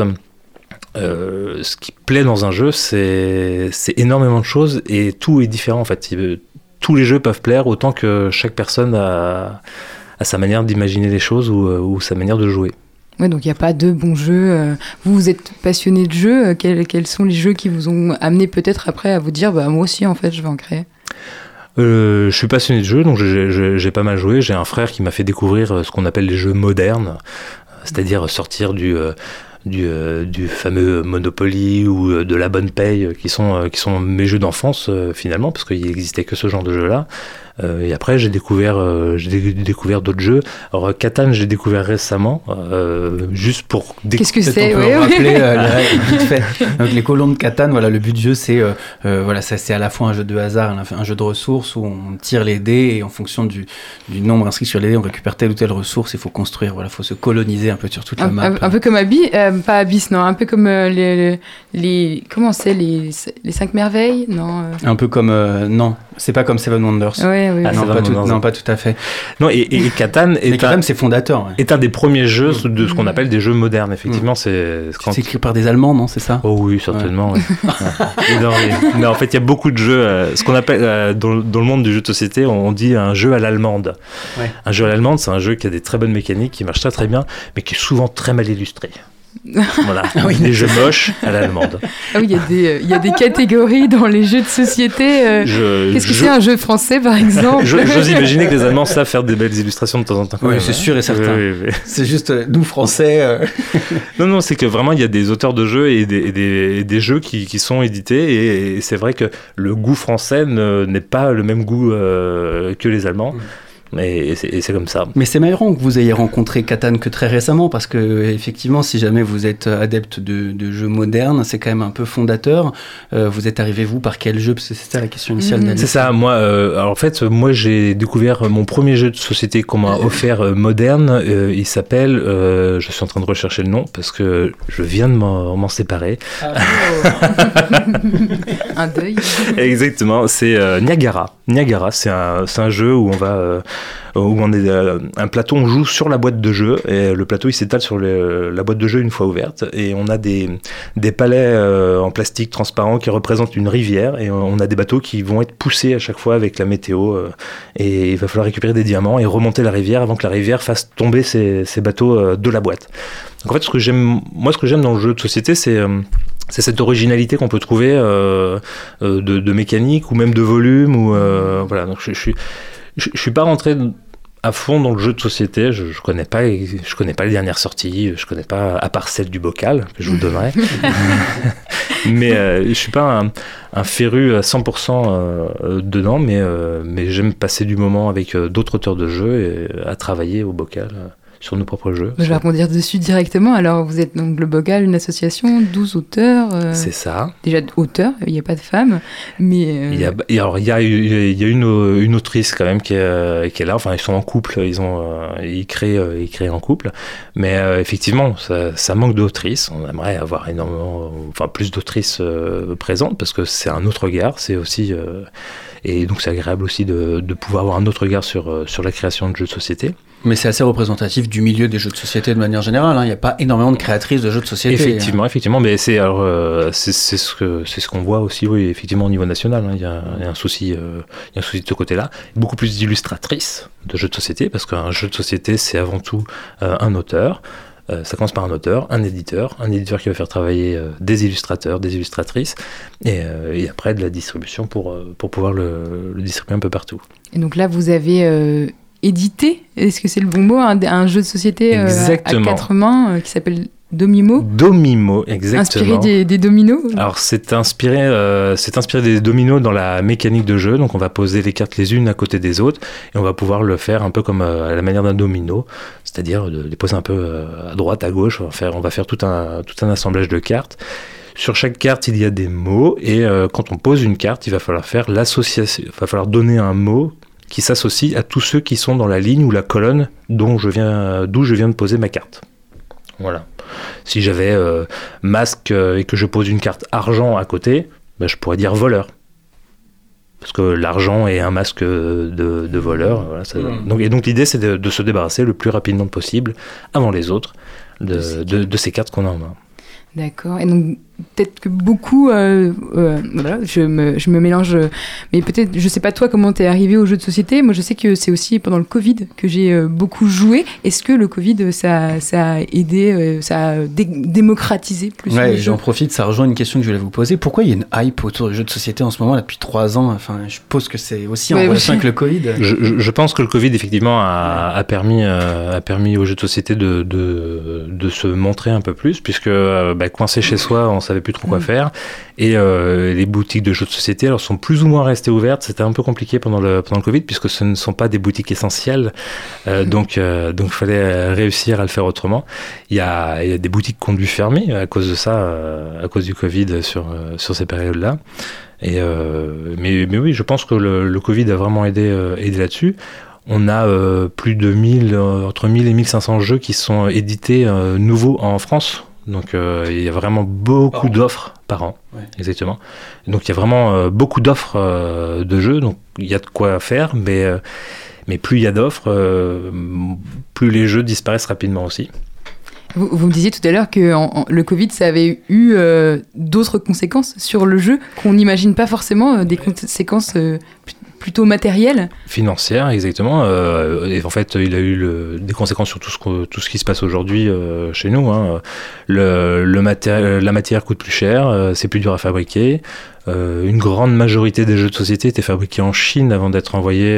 ce qui plaît dans un jeu, c'est énormément de choses et tout est différent en fait. Tous les jeux peuvent plaire autant que chaque personne a, sa manière d'imaginer les choses ou sa manière de jouer. Ouais, donc il n'y a pas de bons jeux. euh, Vous, vous êtes passionné de jeux. euh, Quels, sont les jeux qui vous ont amené peut-être après à vous dire, bah moi aussi en fait, je vais en créer? Euh, je suis passionné de jeux, donc j'ai- pas mal joué. J'ai un frère qui m'a fait découvrir ce qu'on appelle les jeux modernes, c'est-à-dire sortir du, fameux Monopoly ou de la bonne paye, qui sont, qui sont mes jeux d'enfance finalement, parce qu'il n'existait que ce genre de jeu-là. Euh, et après, j'ai découvert, euh, j'ai dé- découvert d'autres jeux. Alors, Catan, j'ai découvert récemment, euh, juste pour découvrir. Qu'est-ce que c'est ouais, ouais. rappeler euh, les règles vite fait. Donc les colons de Catane, voilà, le but du jeu, c'est voilà, ça, c'est à la fois un jeu de hasard, un, jeu de ressources où on tire les dés et en fonction du, du nombre inscrit sur les dés, on récupère telle ou telle ressource. Il faut construire, voilà, faut se coloniser un peu sur toute la Un, map. un- un peu comme Abyss, euh, pas Abyss, non, un peu comme euh, les, les, les- comment c'est les, les cinq merveilles, non euh, Un peu comme euh, non, c'est pas comme Seven Wonders. Ah, non, pas tout, Wonders. non, pas tout à fait. Non, et, et, et Catan est, quand un, même, c'est fondateur. ouais. est un des premiers jeux de ce qu'on Mm. appelle des jeux modernes. Effectivement, c'est quand- C'est écrit par des Allemands, non C'est ça Oh oui, certainement. oui. Et non, mais, mais en fait, il y a beaucoup de jeux. euh, ce qu'on appelle euh, dans, dans le monde du jeu de société, on dit un jeu à l'allemande. Ouais. Un jeu à l'allemande, c'est un jeu qui a des très bonnes mécaniques, qui marche très très bien, mais qui est souvent très mal illustré. voilà, des jeux moches à l'allemande. Ah oui, il y, a des, euh, il y a des catégories dans les jeux de société. euh, Je- Qu'est-ce que je- c'est un jeu français, par exemple je- J'ose imaginer que les Allemands savent faire des belles illustrations de temps en temps. quand Oui, c'est sûr et certain. Oui, oui, oui. C'est juste euh, nous Français. euh, Non, non, c'est que vraiment, il y a des auteurs de jeux et des, et des, et des jeux qui, qui sont édités. Et, et c'est vrai que le goût français ne- n'est pas le même goût euh, que les Allemands. Et, et c'est et c'est comme ça. Mais c'est marrant que vous ayez rencontré Catan que très récemment, parce que effectivement, si jamais vous êtes adepte de, de jeux modernes, c'est quand même un peu fondateur. Euh, vous êtes arrivé vous par quel jeu? C'était la question initiale. Mhm. C'est ça, moi, euh, alors en fait, moi j'ai découvert mon premier jeu de société qu'on m'a offert euh, moderne. Euh, il s'appelle, euh, je suis en train de rechercher le nom parce que je viens de m'en séparer. un deuil. Exactement, c'est euh, Niagara. Niagara, c'est un, jeu où on va, euh, où on est euh, un plateau, on joue sur la boîte de jeu et le plateau il s'étale sur la boîte de jeu une fois ouverte et on a des, palais euh, en plastique transparent qui représentent une rivière et on a des bateaux qui vont être poussés à chaque fois avec la météo euh, et il va falloir récupérer des diamants et remonter la rivière avant que la rivière fasse tomber ces, bateaux euh, de la boîte. En fait, ce que j'aime, moi, ce que j'aime dans le jeu de société, c'est euh, cette originalité qu'on peut trouver euh, euh, de, mécanique ou même de volume ou euh, voilà. Donc je suis je, je suis pas rentré à fond dans le jeu de société. Je, je connais pas je connais pas les dernières sorties. Je connais pas à part celle du bocal que je vous donnerai. mais euh, je suis pas un, un féru à 100% euh, dedans, mais euh, mais j'aime passer du moment avec euh, d'autres auteurs de jeux et euh, à travailler au bocal sur nos propres jeux. Je vais rebondir dessus directement. Alors, vous êtes donc le Bocal, une association, 12 auteurs. euh, C'est ça. Déjà auteurs, il n'y a pas de femmes. Mais. euh, Il y a, et alors, il y a, il y a une, une autrice quand même qui est, qui est là. Enfin, ils sont en couple. Ils ont, euh, ils créent, euh, ils créent en couple. Mais euh, effectivement, ça, ça manque d'autrices. On aimerait avoir énormément, enfin, plus d'autrices euh, présentes parce que c'est un autre regard. C'est aussi, euh, et donc c'est agréable aussi de, de pouvoir avoir un autre regard sur, euh, sur la création de jeux de société. Mais c'est assez représentatif du milieu des jeux de société de manière générale. hein. Il n'y a pas énormément de créatrices de jeux de société. Effectivement, effectivement, mais c'est alors euh, c'est c'est ce que c'est ce qu'on voit aussi, oui, effectivement au niveau national, hein, il y, a, il y a un souci, euh, il y a un souci de ce côté-là. Beaucoup plus d'illustratrices de jeux de société, parce qu'un jeu de société c'est avant tout euh, un auteur. Euh, ça commence par un auteur, un éditeur, un éditeur qui va faire travailler euh, des illustrateurs, des illustratrices, et, euh, et après de la distribution pour, pour pouvoir le, le distribuer un peu partout. Et donc là, vous avez euh, édité, est-ce que c'est le bon mot, un, un jeu de société euh, à quatre mains euh, qui s'appelle Domimo, Domimo, exactement. inspiré des, des dominos Alors c'est inspiré, euh, c'est inspiré des dominos dans la mécanique de jeu. Donc on va poser les cartes les unes à côté des autres et on va pouvoir le faire un peu comme euh, à la manière d'un domino, c'est-à-dire de les poser un peu euh, à droite, à gauche. On va faire, on va faire tout un tout un assemblage de cartes. Sur chaque carte, il y a des mots et quand on pose une carte, il va falloir faire l'association, il va falloir donner un mot qui s'associe à tous ceux qui sont dans la ligne ou la colonne dont je viens, d'où je viens de poser ma carte. Voilà. Si j'avais euh, masque euh, et que je pose une carte argent à côté, ben, je pourrais dire voleur. Parce que l'argent est un masque de, de voleur. voilà, ça- Mm. donc, et donc l'idée c'est de, de se débarrasser le plus rapidement possible, avant les autres, de, de- de ces cartes qu'on a en main. D'accord. Et donc, peut-être que beaucoup. euh, euh, voilà, je me, je me mélange. Mais peut-être, je sais pas toi comment t'es arrivé aux jeux de société. Moi, je sais que c'est aussi pendant le Covid que j'ai euh, beaucoup joué. Est-ce que le Covid, ça, ça a aidé, euh, ça a dé- démocratisé plus Ouais, j'en profite, ça rejoint une question que je voulais vous poser. Pourquoi il y a une hype autour des jeux de société en ce moment, là, depuis trois ans? Enfin, je suppose que c'est aussi en Ouais, relation oui. avec le Covid. Je, je- je pense que le Covid, effectivement, a, a permis, euh, a permis aux jeux de société de, de, de se montrer un peu plus, puisque euh, bah, coincé chez soi, on savait plus trop quoi Mm. faire. Et euh, les boutiques de jeux de société alors, sont plus ou moins restées ouvertes. C'était un peu compliqué pendant le, pendant le Covid, puisque ce ne sont pas des boutiques essentielles. Euh, donc, euh, donc, il fallait euh, réussir à le faire autrement. Il y a, il y a des boutiques qui ont dû fermer à cause de ça, à cause du Covid sur, sur ces périodes-là. Et mais, mais oui, je pense que le, le Covid a vraiment aidé, aidé là-dessus. On a euh, plus de 1000, euh, entre 1000 et 1500 jeux qui sont édités euh, nouveaux en France. Donc euh, il y a vraiment beaucoup d'offres par an. Ouais. Exactement. Donc il y a vraiment euh, beaucoup d'offres euh, de jeux. Donc il y a de quoi faire, mais, euh, mais plus il y a d'offres, euh, plus les jeux disparaissent rapidement aussi. Vous, vous me disiez tout à l'heure que en- en- le Covid, ça avait eu euh, d'autres conséquences sur le jeu qu'on n'imagine pas forcément, euh, des conséquences euh, plutôt matérielles. Financière, exactement. Euh, et en fait, il a eu des conséquences sur tout ce, tout ce qui se passe aujourd'hui euh, chez nous. hein. Le, le maté- la matière coûte plus cher, euh, c'est plus dur à fabriquer. Une grande majorité des jeux de société étaient fabriqués en Chine avant d'être envoyés,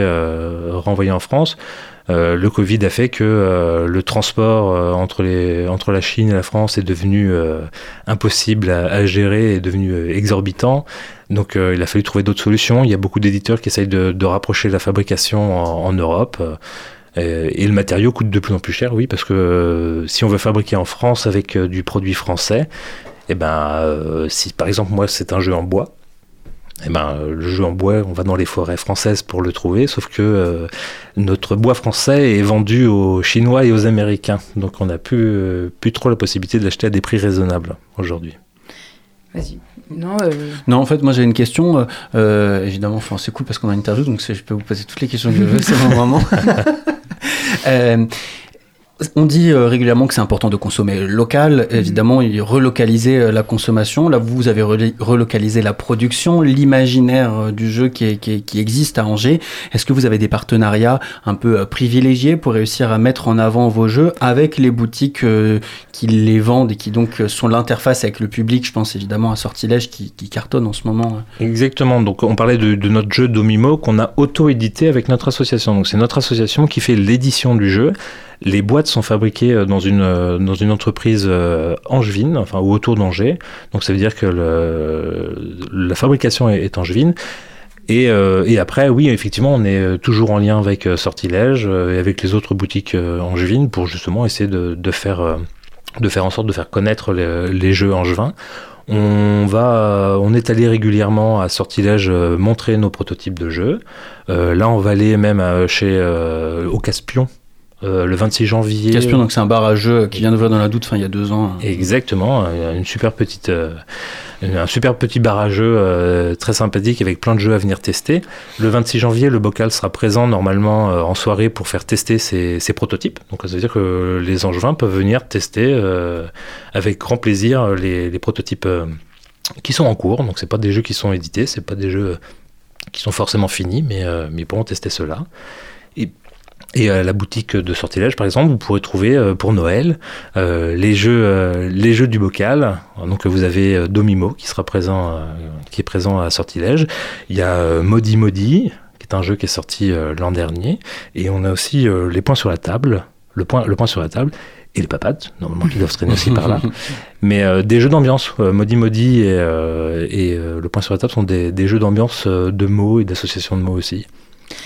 renvoyés en France. Euh, le Covid a fait que euh, le transport euh, entre, la Chine et la France est devenu impossible à, gérer, est devenu exorbitant. Donc il a fallu trouver d'autres solutions. Il y a beaucoup d'éditeurs qui essayent de, rapprocher la fabrication en, Europe. Et le matériau coûte de plus en plus cher, oui, parce que si on veut fabriquer en France avec du produit français, eh ben, si par exemple moi c'est un jeu en bois, eh ben, le jeu en bois, on va dans les forêts françaises pour le trouver, sauf que euh, notre bois français est vendu aux Chinois et aux Américains. Donc on n'a plus, euh, plus trop la possibilité de l'acheter à des prix raisonnables aujourd'hui. Vas-y. Non, euh, Non, en fait, moi j'ai une question. évidemment, enfin, c'est cool parce qu'on a une interview, donc je peux vous poser toutes les questions que je veux, c'est mon moment. On dit euh, régulièrement que c'est important de consommer local, évidemment, et relocaliser euh, la consommation. Là, vous avez relocalisé la production, l'imaginaire euh, du jeu qui, est- qui est- qui existe à Angers. Est-ce que vous avez des partenariats un peu privilégiés pour réussir à mettre en avant vos jeux avec les boutiques qui les vendent et qui donc sont l'interface avec le public? Je pense évidemment à Sortilège qui, qui cartonne en ce moment. Exactement. Donc, on parlait de, de notre jeu Domimo qu'on a auto-édité avec notre association. Donc, c'est notre association qui fait l'édition du jeu. Les boîtes sont fabriquées euh, dans une, euh, dans une entreprise euh, angevine, enfin, ou autour d'Angers. Donc, ça veut dire que la fabrication est, est angevine. Et, après, oui, effectivement, on est toujours en lien avec Sortilège et avec les autres boutiques angevines pour justement essayer de, faire, de faire en sorte de faire connaître les, jeux angevins. On va, on est allé régulièrement à Sortilège montrer nos prototypes de jeux. Là, on va aller même chez au Caspion euh, le 26 janvier. Caspion, donc c'est un bar à qui vient d'ouvrir dans la doute, enfin il y a deux ans. Exactement, une super petite, euh, un super petit bar à euh, très sympathique avec plein de jeux à venir tester. Le 26 janvier, le bocal sera présent normalement en soirée pour faire tester ses, ses prototypes. Donc ça veut dire que les Angevins peuvent venir tester avec grand plaisir les, les prototypes qui sont en cours. Donc c'est pas des jeux qui sont édités, c'est pas des jeux qui sont forcément finis, mais, mais ils pourront tester cela. Et et à la boutique de Sortilège, par exemple, vous pourrez trouver euh, pour Noël euh, les, jeux, euh, les jeux du bocal. Donc vous avez euh, Domimo qui sera présent, euh, qui est présent à Sortilège. Il y a euh, Modi Modi, qui est un jeu qui est sorti euh, l'an dernier. Et on a aussi euh, les points sur la table, le point, le point sur la table. Et les papates, normalement, qui doivent se traîner aussi par là. Mais euh, des jeux d'ambiance. Euh, Modi Modi et, euh, et euh, le point sur la table sont des, des jeux d'ambiance euh, de mots et d'associations de mots aussi.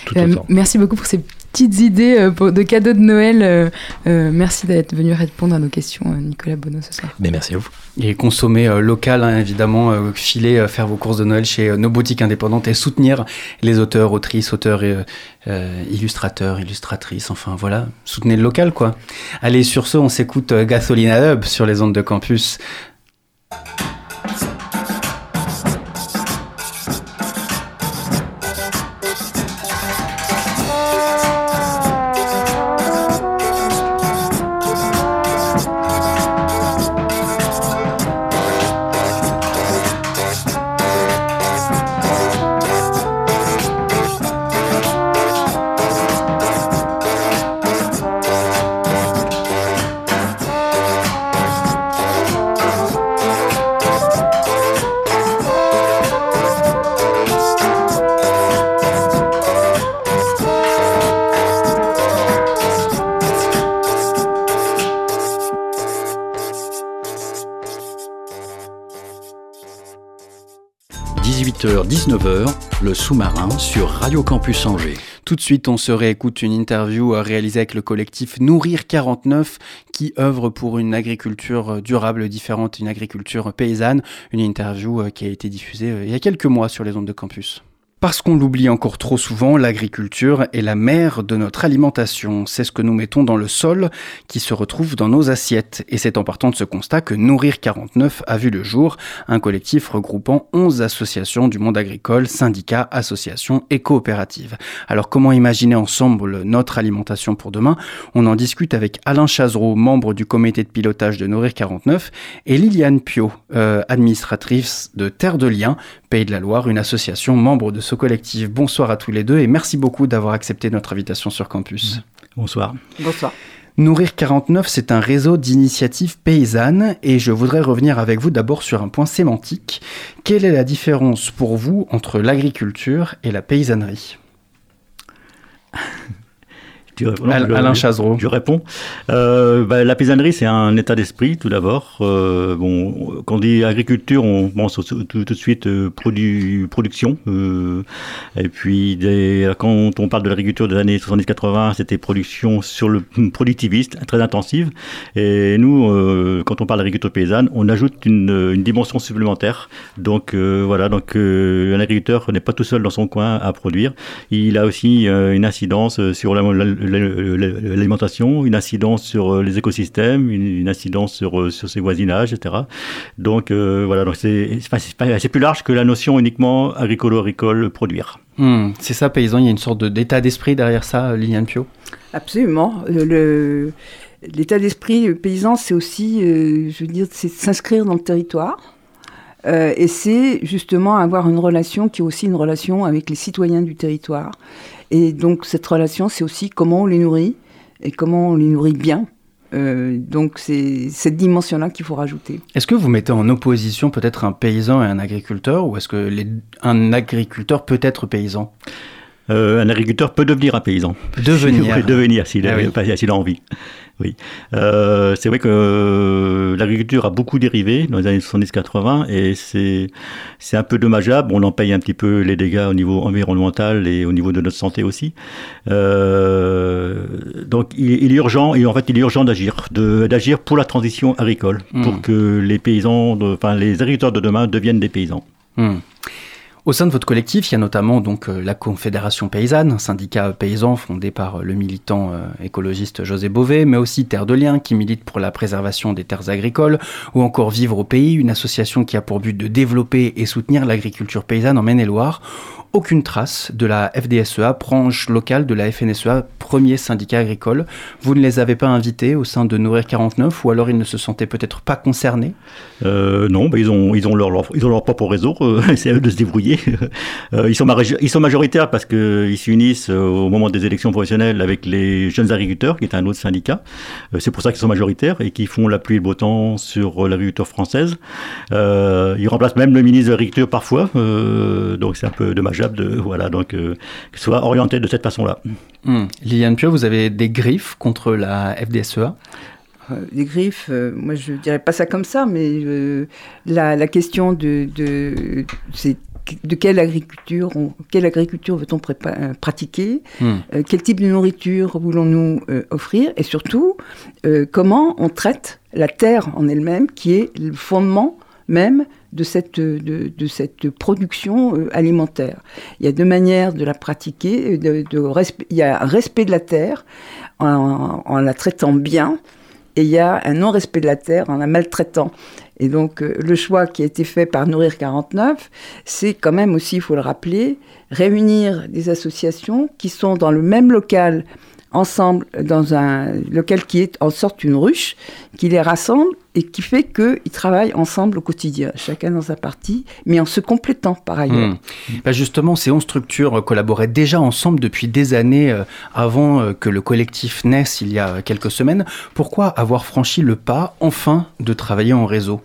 Tout euh, merci beaucoup pour ces petites idées euh, pour- de cadeaux de Noël. euh, euh, merci d'être venu répondre à nos questions, euh, Nicolas Bonneau, ce soir. Mais merci à vous. Et consommer euh, local, hein, évidemment, euh, filer, euh, faire vos courses de Noël chez euh, nos boutiques indépendantes et soutenir les auteurs, autrices, auteurs et euh, euh, illustrateurs, illustratrices, enfin voilà, soutenez le local quoi. Allez, sur ce, on s'écoute euh, Gasolina Hub sur les ondes de campus. – sur Radio Campus Angers. Tout de suite, on se réécoute une interview euh, réalisée avec le collectif Nourrir 49 qui œuvre pour une agriculture euh, durable différente, une agriculture paysanne. Une interview euh, qui a été diffusée il y a quelques mois sur les ondes de campus. Parce qu'on l'oublie encore trop souvent, l'agriculture est la mère de notre alimentation. C'est ce que nous mettons dans le sol qui se retrouve dans nos assiettes. Et c'est en partant de ce constat que Nourrir 49 a vu le jour, un collectif regroupant 11 associations du monde agricole, syndicats, associations et coopératives. Alors comment imaginer ensemble notre alimentation pour demain? On en discute avec Alain Chazereau, membre du comité de pilotage de Nourrir 49, et Liliane Pio, euh, administratrice de Terre de Liens, Pays de la Loire, une association membre de ce collectif. Bonsoir à tous les deux et merci beaucoup d'avoir accepté notre invitation sur campus. Bonsoir. Bonsoir. Nourrir 49, c'est un réseau d'initiatives paysannes et je voudrais revenir avec vous d'abord sur un point sémantique. Quelle est la différence pour vous entre l'agriculture et la paysannerie? Tu réponds- non, Al- je- Alain Chazereau. Je réponds. Euh, bah, la paysannerie, c'est un état d'esprit, tout d'abord. Euh, bon, quand on dit agriculture, on pense tout, tout de suite euh, produ- production. euh, et puis, des- quand on parle de l'agriculture des années 70-80, c'était production sur le productiviste, très intensive. Et nous, quand on parle d'agriculture paysanne, on ajoute une, une dimension supplémentaire. Donc, voilà, donc un agriculteur n'est pas tout seul dans son coin à produire. Il a aussi une incidence sur la- l'alimentation, une incidence sur euh, les écosystèmes, une, une incidence sur, euh, sur ses voisinages, etc. Donc euh, voilà, donc c'est plus large que la notion uniquement agricolo-agricole produire. Hmm, C'est ça, paysan, il y a une sorte de- d'état d'esprit derrière ça, Liliane Pio? Absolument. Le, l'état d'esprit paysan, c'est aussi, euh, je veux dire, c'est de s'inscrire dans le territoire. Euh, et c'est justement avoir une relation qui est aussi une relation avec les citoyens du territoire. Et donc cette relation, c'est aussi comment on les nourrit et comment on les nourrit bien. Euh, donc c'est cette dimension-là qu'il faut rajouter. Est-ce que vous mettez en opposition peut-être un paysan et un agriculteur ou est-ce que un agriculteur peut être paysan? Euh, un agriculteur peut devenir un paysan. Devenir. Oui, devenir s'il a, Ah oui. pas- s'il a envie. Oui. Euh, c'est vrai que euh, l'agriculture a beaucoup dérivé dans les années 70-80 et c'est, un peu dommageable. On en paye un petit peu les dégâts au niveau environnemental et au niveau de notre santé aussi. Euh, donc il, il est urgent, et en fait il est urgent d'agir, d'agir pour la transition agricole, pour que les paysans, de- enfin les agriculteurs de demain deviennent des paysans. Hmm. Au sein de votre collectif, il y a notamment donc euh, la Confédération paysanne, un syndicat paysan fondé par euh, le militant euh, écologiste José Bové, mais aussi Terre de Liens qui milite pour la préservation des terres agricoles, ou encore Vivre au pays, une association qui a pour but de développer et soutenir l'agriculture paysanne en Maine-et-Loire. Aucune trace de la FDSEA, branche locale de la FNSEA, premier syndicat agricole. Vous ne les avez pas invités au sein de Nourrir 49 ou alors ils ne se sentaient peut-être pas concernés? Euh, non, bah, ils, ont, leur, propre réseau, euh, c'est à eux de se débrouiller. Euh, ils, sont ils sont majoritaires parce qu'ils s'unissent au moment des élections professionnelles avec les jeunes agriculteurs, qui est un autre syndicat. C'est pour ça qu'ils sont majoritaires et qui font la pluie et le beau temps sur l'agriculture française. Ils remplacent même le ministre de l'Agriculture parfois, donc c'est un peu de, voilà, donc, euh, qu'ils soient orientés de cette façon-là. Hmm. Liliane Pio, vous avez des griffes contre la FDSEA Euh, les griffes, euh, moi je dirais pas ça comme ça, mais euh, la, la question de, de c'est de quelle agriculture, on- quelle agriculture veut-on pratiquer, Hmm. euh, quel type de nourriture voulons-nous euh, offrir, et surtout euh, comment on traite la terre en elle-même, qui est le fondement même de cette, de, cette production euh, alimentaire. Il y a deux manières de la pratiquer. De, de il y a un respect de la terre en, en la traitant bien, et il y a un non-respect de la terre en la maltraitant. Et donc, euh, le choix qui a été fait par Nourrir 49, c'est quand même aussi, il faut le rappeler, réunir des associations qui sont dans le même local, ensemble, dans un local qui est en sorte une ruche, qui les rassemble et qui fait qu'ils travaillent ensemble au quotidien, chacun dans sa partie, mais en se complétant par ailleurs. Hmm. Bah justement, ces 11 structures euh, collaboraient déjà ensemble depuis des années euh, avant euh, que le collectif naisse il y a quelques semaines. Pourquoi avoir franchi le pas, enfin, de travailler en réseau?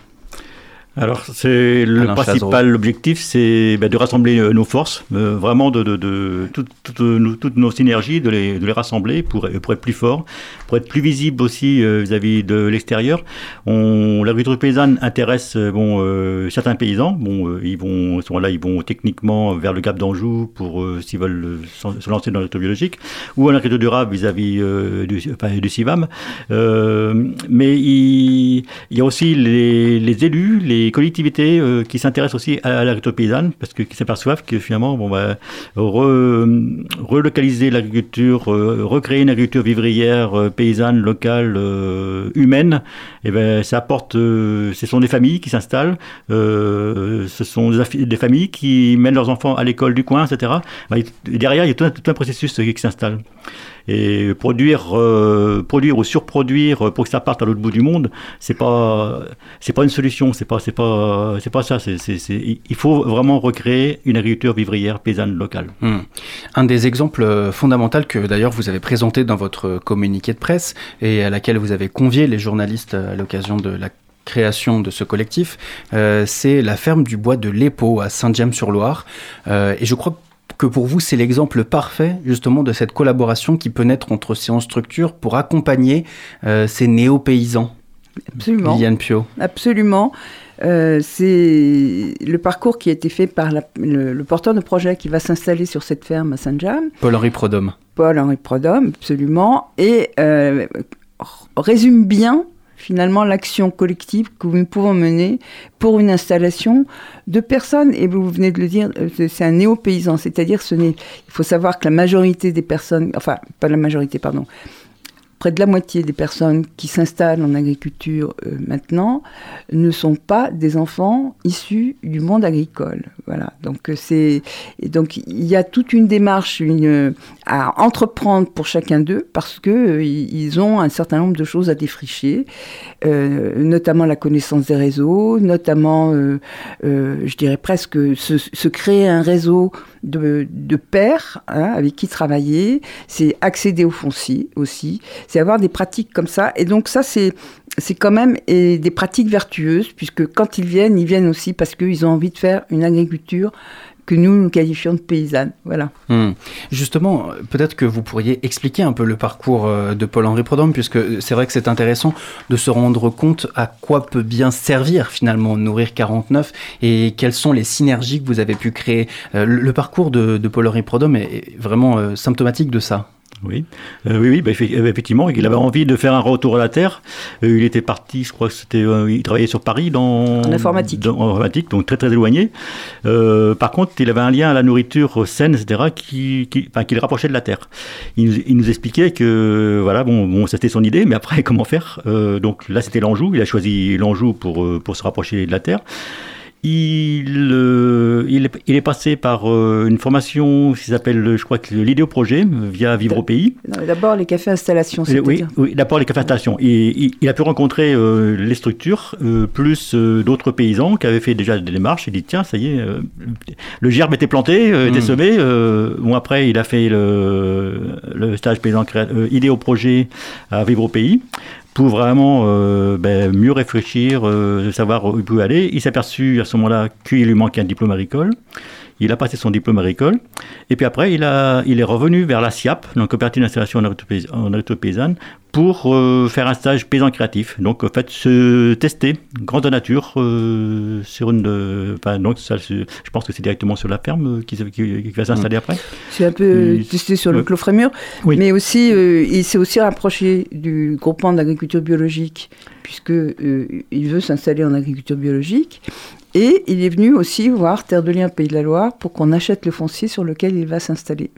Alors, c'est le Alain principal objectif, c'est ben, de rassembler euh, nos forces, euh, vraiment de, de, de toutes, toutes nos, toutes nos synergies, de les, de les rassembler pour, pour être plus forts, pour être plus visibles aussi euh, vis-à-vis de l'extérieur. On, l'agriculture paysanne intéresse euh, bon, euh, certains paysans. Bon, euh, ils vont, à ce moment-là, ils vont techniquement vers le Cap d'Anjou pour euh, s'ils veulent euh, se lancer dans l'agriculture biologique, ou en agriculture durable vis-à-vis euh, du, enfin, du CIVAM. Euh, mais il, il y a aussi les, les élus, les collectivités euh, qui s'intéressent aussi à, l'agriculture paysanne parce que qui s'aperçoivent que finalement, bon, bah, re- relocaliser l'agriculture, euh, recréer une agriculture vivrière euh, paysanne, locale, humaine, et ben ça apporte. euh, ce sont des familles qui s'installent, euh, ce sont des, familles qui mènent leurs enfants à l'école du coin, etc. Bah, derrière, il y a tout un, processus euh, qui s'installe. Et produire, euh, produire ou surproduire pour que ça parte à l'autre bout du monde, c'est pas, c'est pas une solution. C'est pas, c'est pas, c'est pas ça. C'est, c'est- il faut vraiment recréer une agriculture vivrière paysanne locale. Hmm. Un des exemples fondamentaux que d'ailleurs vous avez présenté dans votre communiqué de presse et à laquelle vous avez convié les journalistes à l'occasion de la création de ce collectif, euh, c'est la ferme du bois de l'Épau à Saint-James-sur-Loire. Euh, et je crois que pour vous, c'est l'exemple parfait justement de cette collaboration qui peut naître entre ces 11 structures pour accompagner euh, ces néo-paysans. Absolument. Liliane Pio. Absolument. Euh, c'est le parcours qui a été fait par la- le, le porteur de projet qui va s'installer sur cette ferme à Saint-James, Paul-Henri Prodhomme. Paul-Henri Prodhomme, absolument, et euh, résume bien finalement l'action collective que nous pouvons mener pour une installation de personnes, et vous venez de le dire, euh, c'est- c'est un néo-paysan, c'est-à-dire ce n'est, il faut savoir que la majorité des personnes, enfin pas la majorité, pardon, près de la moitié des personnes qui s'installent en agriculture euh, maintenant ne sont pas des enfants issus du monde agricole. Voilà. Donc euh, c'est donc il y a toute une démarche à entreprendre pour chacun d'eux parce que euh, ils ont un certain nombre de choses à défricher, notamment la connaissance des réseaux, notamment, je dirais presque se, se créer un réseau de, de pairs hein, avec qui travailler, c'est accéder au foncier aussi, c'est avoir des pratiques comme ça. Et donc ça, c'est c'est quand même des pratiques vertueuses, puisque quand ils viennent, ils viennent aussi parce qu'ils ont envie de faire une agriculture que nous, nous qualifions de paysanne. Voilà. Hmm. Justement, peut-être que vous pourriez expliquer un peu le parcours euh, de Paul-Henri Prodhomme, puisque c'est vrai que c'est intéressant de se rendre compte à quoi peut bien servir finalement Nourrir 49 et quelles sont les synergies que vous avez pu créer. Euh, le, parcours de, de Paul-Henri Prodhomme est, est vraiment euh, symptomatique de ça. Oui, Euh, oui, oui, bah, euh, effectivement, il avait envie de faire un retour à la terre. Euh, il était parti, je crois que c'était, euh, il travaillait sur Paris dans En informatique. dans- en informatique, donc très très éloigné. Euh, par contre, il avait un lien à la nourriture saine, etc., qui, qui, enfin, qui le rapprochait de la terre. Il, nous- il nous expliquait que, voilà, bon, bon, c'était son idée, mais après, comment faire? Euh, Donc là, c'était l'Anjou. Il a choisi l'Anjou pour pour se rapprocher de la terre. Il, euh, il, est, il est passé par euh, une formation qui s'appelle, je crois que l'idéoprojet, via Vivre au Pays. D'abord, les cafés installations, Euh, Oui, oui d'abord les cafés installations. Et il, il a pu rencontrer euh, les structures, euh, plus euh, d'autres paysans qui avaient fait déjà des démarches. Il dit tiens, ça y est, euh, le gerbe était planté, euh, était Mm. semé. Euh, bon, après, il a fait le, le stage paysan créa- euh, idée au projet à Vivre au Pays pour vraiment euh, ben, mieux réfléchir, euh, savoir où il pouvait aller. Il s'est aperçu à ce moment-là qu'il lui manquait un diplôme agricole. Il a passé son diplôme agricole. Et puis après, il, a, il est revenu vers la SIAP, donc coopérative d'installation en agriculture paysa- en agriculture paysanne, pour euh, faire un stage paysan créatif. Donc, en fait, se tester, grande nature, euh, sur une. euh, enfin, donc, ça, je pense que c'est directement sur la ferme euh, qui, qui- qui va s'installer après. C'est un peu testé sur le Ouais. clos Frémur, Oui. mais aussi il s'est aussi rapproché du groupement d'agriculture biologique puisque il veut s'installer en agriculture biologique et il est venu aussi voir Terre de Liens Pays de la Loire pour qu'on achète le foncier sur lequel il va s'installer.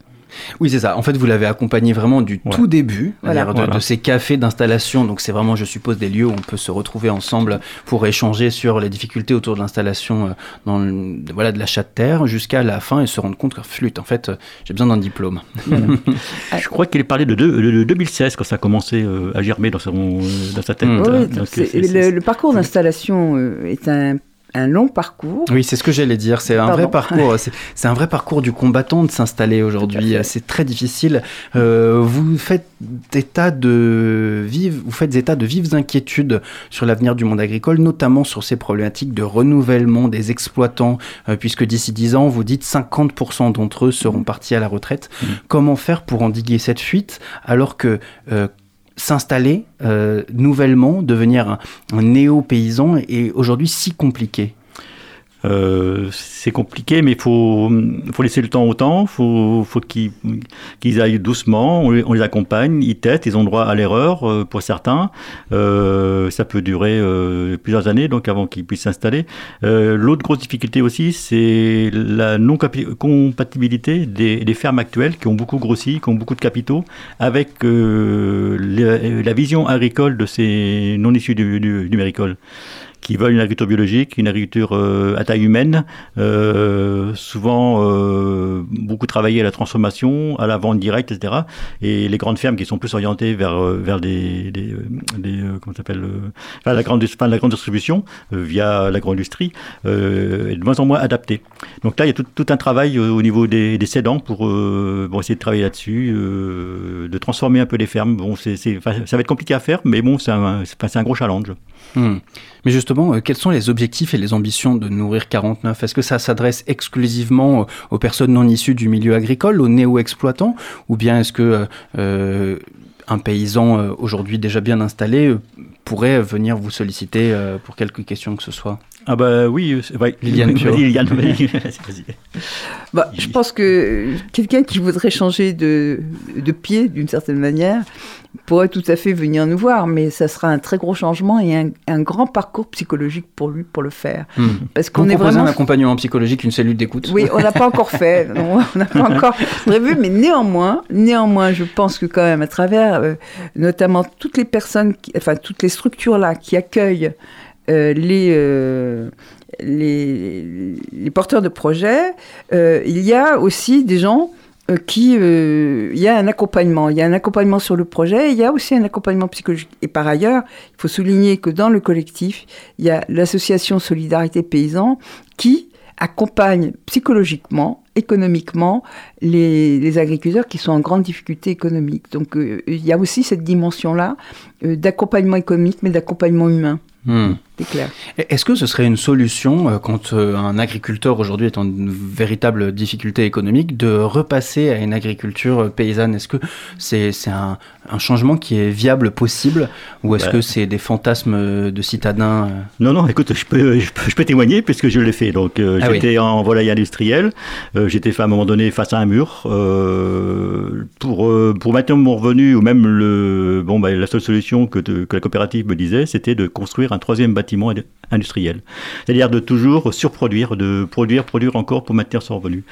Oui, c'est ça. En fait, vous l'avez accompagné vraiment du Ouais. tout début, Voilà. de, Voilà. de ces cafés d'installation. Donc, c'est vraiment, je suppose, des lieux où on peut se retrouver ensemble pour échanger sur les difficultés autour de l'installation euh, dans le- de- voilà, de l'achat de terre jusqu'à la fin et se rendre compte que, flûte, en fait, euh, j'ai besoin d'un diplôme. Je crois qu'il est parlé de, deux- de- de 2016 quand ça a commencé euh, à germer dans, son, euh, dans sa tête. Mm. Oui, hein. le, c'est- le parcours d'installation euh, est un, un long parcours. Oui, c'est ce que j'allais dire. C'est un Pardon. vrai parcours. C'est c'est un vrai parcours du combattant de s'installer aujourd'hui. Fait. C'est très difficile. Euh, vous faites état de vives, vous faites état de vives inquiétudes sur l'avenir du monde agricole, notamment sur ces problématiques de renouvellement des exploitants, euh, puisque d'ici 10 ans, vous dites 50% d'entre eux seront partis à la retraite. Comment faire pour endiguer cette fuite alors que euh, s'installer euh, nouvellement, devenir un, un néo-paysan est aujourd'hui si compliqué Euh, c'est compliqué, mais il faut, faut laisser le temps au temps. Il faut, faut qu'ils qu'ils aillent doucement. On les, accompagne, ils testent, ils ont droit à l'erreur euh, pour certains. Euh, ça peut durer euh, plusieurs années donc avant qu'ils puissent s'installer. Euh, L'autre grosse difficulté aussi, c'est la non-compatibilité des, des fermes actuelles qui ont beaucoup grossi, qui ont beaucoup de capitaux, avec la, la vision agricole de ces non issus du, du, du méricole qui veulent une agriculture biologique, une agriculture euh, à taille humaine, euh, souvent euh, beaucoup travailler à la transformation, à la vente directe, etc. Et les grandes fermes qui sont plus orientées vers, vers des, comment s'appelle, la, grande, enfin, la grande distribution via l'agro-industrie, de moins en moins adaptée. Donc là, il y a tout, un travail au niveau des, des cédants pour bon, essayer de travailler là-dessus, de transformer un peu les fermes. Bon, c'est, ça va être compliqué à faire, mais bon, c'est un gros challenge. Hmm. Mais justement, euh, quels sont les objectifs et les ambitions de Nourrir 49 Est-ce que ça s'adresse exclusivement euh, aux personnes non issues du milieu agricole, aux néo-exploitants? Ou bien est-ce que euh, un paysan aujourd'hui déjà bien installé pourrait venir vous solliciter euh, pour quelque question que ce soit Ah bah oui, ouais. Liliane Liliane, vas-y, vas-y. Bah, je pense que quelqu'un qui voudrait changer de, de pied d'une certaine manière pourrait tout à fait venir nous voir, mais ça sera un très gros changement et un, un grand parcours psychologique pour lui pour le faire. Hmm. Parce qu'on est vraiment un accompagnement psychologique, une cellule d'écoute Oui, on n'a pas encore fait, non, on n'a pas encore prévu, mais néanmoins, néanmoins, je pense que quand même, à travers, euh, notamment toutes les personnes, qui- enfin toutes les structures là qui accueillent euh, les, euh, les les porteurs de projets, euh, il y a aussi des gens qui, il y a un accompagnement, il y a un accompagnement sur le projet, il y a aussi un accompagnement psychologique. Et par ailleurs, il faut souligner que dans le collectif, il y a l'association Solidarité Paysan qui accompagne psychologiquement, économiquement les, agriculteurs qui sont en grande difficulté économique. Donc euh, il y a aussi cette dimension-là euh, d'accompagnement économique, mais d'accompagnement humain. Hmm. C'est clair. Est-ce que ce serait une solution, euh, quand euh, un agriculteur aujourd'hui est en une véritable difficulté économique, de repasser à une agriculture euh, paysanne? Est-ce que c'est c'est un, un changement qui est viable, possible? Ou est-ce Bah. que c'est des fantasmes de citadins Non, non, écoute, je peux, je peux, je peux témoigner puisque je l'ai fait. Donc, euh, Ah oui. j'étais en volaille industrielle. Euh, j'étais fait à un moment donné face à un mur. Euh, pour, euh, pour maintenir mon revenu, ou même le, bon, bah, la seule solution que la coopérative me disait, c'était de construire un troisième bâtiment ind- industriel. C'est-à-dire de toujours surproduire, de produire, produire encore pour maintenir son revenu.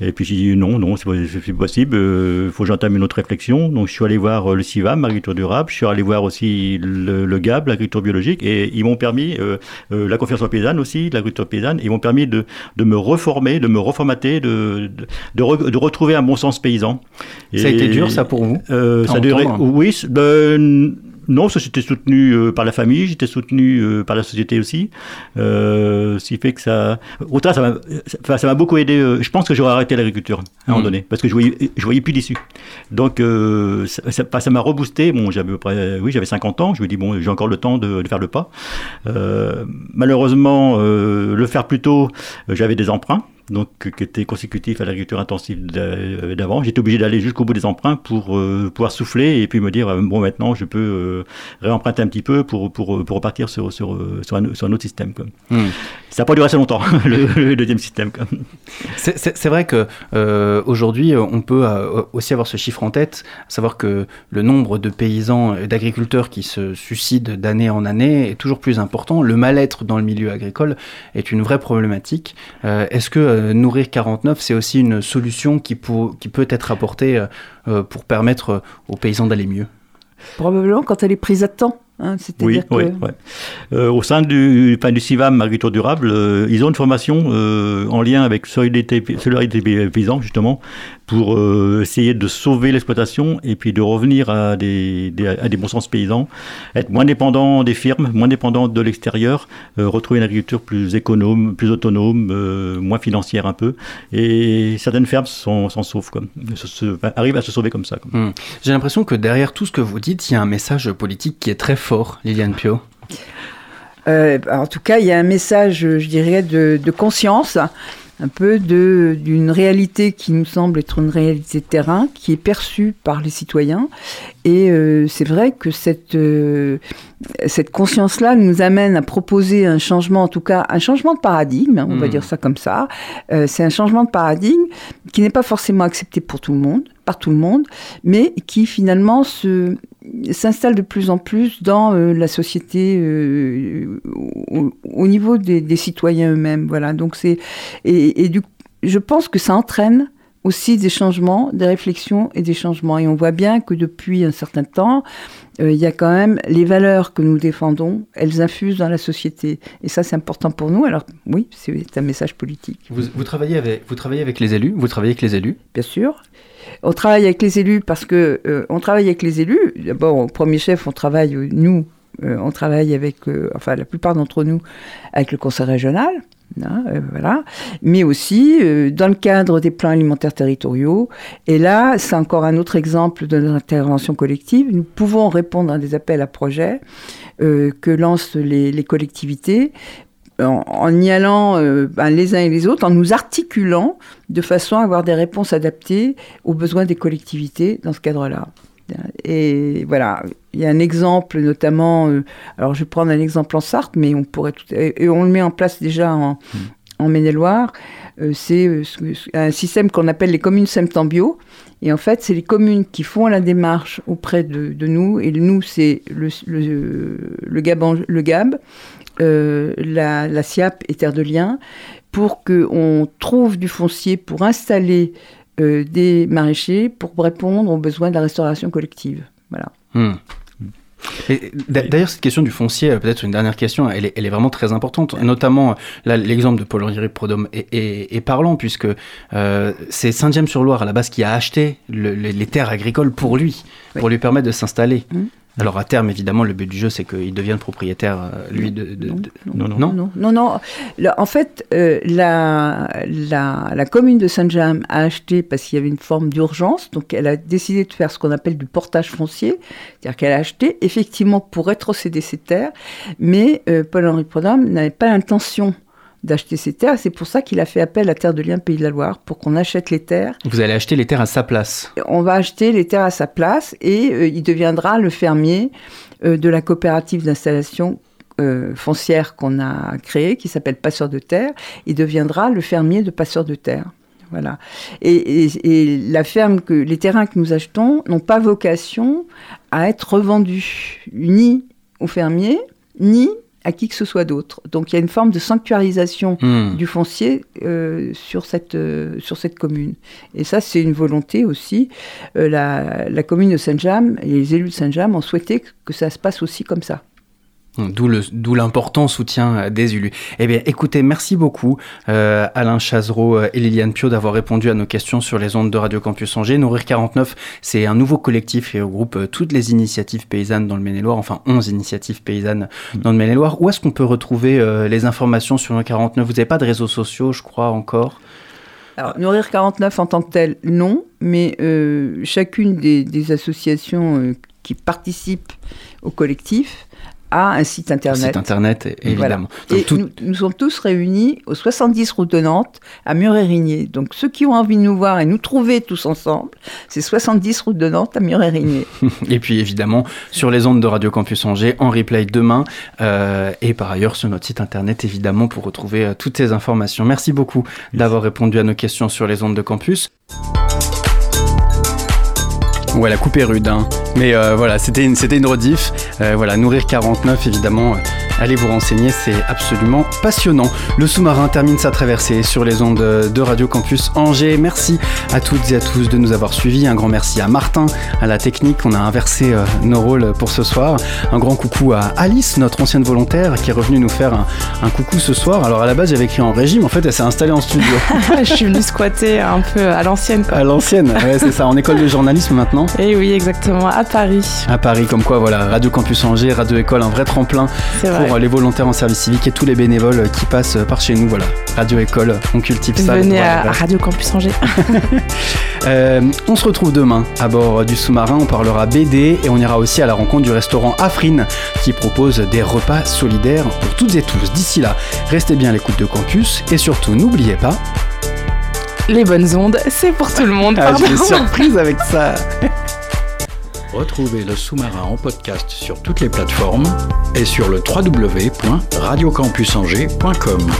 Et puis j'ai dit non, non, c'est pas, possible. Il faut que j'entame une autre réflexion. Donc je suis allé voir euh, le CIVAM, agriculture durable. Je suis allé voir aussi le, le GAB, l'agriculture biologique. Et ils m'ont permis, euh, euh, la confiance en paysanne aussi, l'agriculture paysanne, ils m'ont permis de, de me reformer, de me reformater, de, de, de, re- de retrouver un bon sens paysan. Ça a été dur, ça, pour vous euh, Ça a duré. entendre Oui, ben, non, ça j'étais soutenu euh, par la famille, j'étais soutenu euh, par la société aussi. Euh, ce qui fait que ça. Autant ça m'a ça m'a beaucoup aidé. euh, je pense que j'aurais arrêté l'agriculture à un moment Mm. donné, parce que je voyais, je voyais plus d'issue. Donc euh, ça m'a reboosté. Bon, j'avais près- oui, j'avais 50 ans. Je me dis, bon, j'ai encore le temps de, de faire le pas. Euh, malheureusement, euh, le faire plus tôt, j'avais des emprunts donc qui était consécutif à l'agriculture intensive euh, d'avant. J'étais obligé d'aller jusqu'au bout des emprunts pour euh, pouvoir souffler et puis me dire, euh, bon, maintenant, je peux euh, réemprunter un petit peu pour, pour, pour repartir sur, sur, sur, un, sur un autre système. Quoi. Hmm. Ça n'a pas duré assez longtemps, le, le deuxième système. C'est- vrai que euh, aujourd'hui, on peut aussi avoir ce chiffre en tête, savoir que le nombre de paysans et d'agriculteurs qui se suicident d'année en année est toujours plus important. Le mal-être dans le milieu agricole est une vraie problématique. Est-ce que Nourrir 49, c'est aussi une solution qui, peut être apportée euh, euh, pour permettre euh, aux paysans d'aller mieux Probablement quand elle est prise à temps. Hein, Oui, C'est-à-dire oui, que ouais. Euh, au sein du, enfin, du CIVAM Agriculture Durable, euh, ils ont une formation euh, en lien avec Solidarité, Paysan, justement, pour euh, essayer de sauver l'exploitation et puis de revenir à des, des- à des bons sens paysans, être moins dépendant des firmes, moins dépendant de l'extérieur, euh, retrouver une agriculture plus économe, plus autonome, euh, moins financière un peu. Et certaines fermes s'en s'en sauvent, quoi. Se- se- enfin, arrivent à se sauver comme ça. Hmm. J'ai l'impression que derrière tout ce que vous dites, il y a un message politique qui est très fort, Liliane Pio. Euh, en tout cas, il y a un message, je dirais, de, de conscience, un peu d'une réalité qui nous semble être une réalité de terrain, qui est perçue par les citoyens. Et euh, c'est vrai que cette, euh, cette conscience-là nous amène à proposer un changement, en tout cas un changement de paradigme, hein, on va Mhm. dire ça comme ça. C'est un changement de paradigme qui n'est pas forcément accepté pour tout le monde, par tout le monde, mais qui finalement se s'installe de plus en plus dans euh, la société euh, au, au niveau des, des citoyens eux-mêmes. Voilà. Donc c'est et, et du coup, je pense que ça entraîne aussi des changements, des réflexions et des changements. Et on voit bien que depuis un certain temps, euh, il y a quand même les valeurs que nous défendons, elles infusent dans la société. Et ça, c'est important pour nous. Alors oui, c'est un message politique. Vous, vous travaillez avec, vous travaillez avec les élus Vous travaillez avec les élus Bien sûr. On travaille avec les élus parce que euh, on travaille avec les élus. D'abord, au premier chef, on travaille nous, euh, on travaille avec, euh, enfin la plupart d'entre nous, avec le conseil régional. hein, voilà, mais aussi dans le cadre des plans alimentaires territoriaux. Et là, c'est encore un autre exemple de notre intervention collective. Nous pouvons répondre à des appels à projets que lancent les collectivités en, en y allant euh, ben, les uns et les autres, en nous articulant de façon à avoir des réponses adaptées aux besoins des collectivités dans ce cadre-là. Et voilà, il y a un exemple notamment, euh, alors je vais prendre un exemple en Sarthe, mais on pourrait tout, et, on le met en place déjà en, en Maine-et-Loire, euh, c'est ce- ce- un système qu'on appelle les communes Semtambio. Et en fait, c'est les communes qui font la démarche auprès de, de nous. Et nous, c'est le, le, le, GAB, le GAB euh, la, la SIAP et Terre de Liens, pour qu'on trouve du foncier pour installer euh, des maraîchers pour répondre aux besoins de la restauration collective. Voilà. Hmm. D'ailleurs, cette question du foncier, euh, peut-être une dernière question, elle est, elle est vraiment très importante. Et notamment, l'exemple de Paul-Henri Prodhomme est, est- est parlant, puisque euh, c'est Saint-James-sur-Loire, à la base, qui a acheté le- les, les terres agricoles pour lui, pour lui permettre de s'installer. Mhm. Alors, à terme, évidemment, le but du jeu, c'est qu'il devienne propriétaire, euh, lui, de... de- de- Non, non. Non. Non, non, non. Là, en fait, euh, la, la, la commune de Saint-James a acheté parce qu'il y avait une forme d'urgence, donc elle a décidé de faire ce qu'on appelle du portage foncier, c'est-à-dire qu'elle a acheté effectivement pour rétrocéder ses terres, mais euh, Paul-Henri Prodhomme n'avait pas l'intention d'acheter ces terres, c'est pour ça qu'il a fait appel à Terre de Liens Pays de la Loire, pour qu'on achète les terres Vous allez acheter les terres à sa place. on va acheter les terres à sa place et euh, il deviendra le fermier euh, de la coopérative d'installation euh, foncière qu'on a créée, qui s'appelle Passeur de terre. Il deviendra le fermier de Passeur de terre. Voilà. Et, et- et la ferme que les terrains que nous achetons n'ont pas vocation à être revendus ni aux fermiers ni à qui que ce soit d'autre. Donc il y a une forme de sanctuarisation Hmm. du foncier euh, sur, cette, euh, sur cette commune. Et ça, c'est une volonté aussi. Euh, la, la commune de Saint-James et les élus de Saint-James ont souhaité que ça se passe aussi comme ça. D'où l'important soutien euh, des élus. Eh bien, écoutez, merci beaucoup euh, Alain Chazereau euh, et Liliane Pio d'avoir répondu à nos questions sur les ondes de Radio Campus Angers. Nourrir 49, c'est un nouveau collectif et regroupe toutes les initiatives paysannes dans le Maine-et-Loire, enfin 11 initiatives paysannes dans le Maine-et-Loire. Où est-ce qu'on peut retrouver euh, les informations sur Nourrir 49 Vous n'avez pas de réseaux sociaux, je crois, encore? Alors, Nourrir 49 en tant que tel, non, mais euh, chacune des, des associations euh, qui participent au collectif a un site internet. Site internet, évidemment. Voilà. Donc, Et tout- nous, nous sommes tous réunis au 70 route de Nantes, à Muret-Rigné. Donc ceux qui ont envie de nous voir et nous trouver tous ensemble, c'est 70 route de Nantes à Muret-Rigné. Et puis évidemment sur les ondes de Radio Campus Angers en replay demain euh, et par ailleurs sur notre site internet évidemment pour retrouver euh, toutes ces informations. Merci beaucoup d'avoir répondu à nos questions sur les ondes de campus. Ouais, la coupe est rude, hein. mais euh, voilà, c'était une, une rediff. Euh, voilà, Nourrir 49, évidemment, allez vous renseigner, c'est absolument passionnant. Le sous-marin termine sa traversée sur les ondes de Radio Campus Angers. Merci à toutes et à tous de nous avoir suivis. Un grand merci à Martin, à la technique. On a inversé euh, nos rôles pour ce soir. Un grand coucou à Alice, notre ancienne volontaire, qui est revenue nous faire un, un coucou ce soir. Alors à la base, j'avais écrit en régime. En fait, elle s'est installée en studio. je suis venue squatter un peu à l'ancienne. À l'ancienne, ouais, c'est ça, en école de journalisme maintenant. Et oui, exactement, à Paris. À Paris, comme quoi, voilà, Radio Campus Angers, Radio École, un vrai tremplin C'est pour euh, les volontaires en service civique et tous les bénévoles euh, qui passent euh, par chez nous. Voilà, Radio École, on cultive ça. Venez à, voilà. Radio Campus Angers. Euh, on se retrouve demain à bord du sous-marin. On parlera BD et on ira aussi à la rencontre du restaurant Afrine qui propose des repas solidaires pour toutes et tous. D'ici là, restez bien à l'écoute de Campus et surtout, n'oubliez pas. Les bonnes ondes, c'est pour tout le monde. Ah, pardon. j'ai surprise avec ça. Retrouvez le sous-marin en podcast sur toutes les plateformes et sur le www.radiocampusangers.com.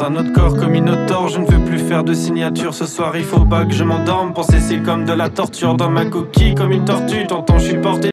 Dans un autre corps comme Minotaure, je ne veux plus faire de signature. Ce soir, il faut pas que je m'endorme. Pour Cécile, comme de la torture. Dans ma coquille, comme une tortue. Tonton, je suis porté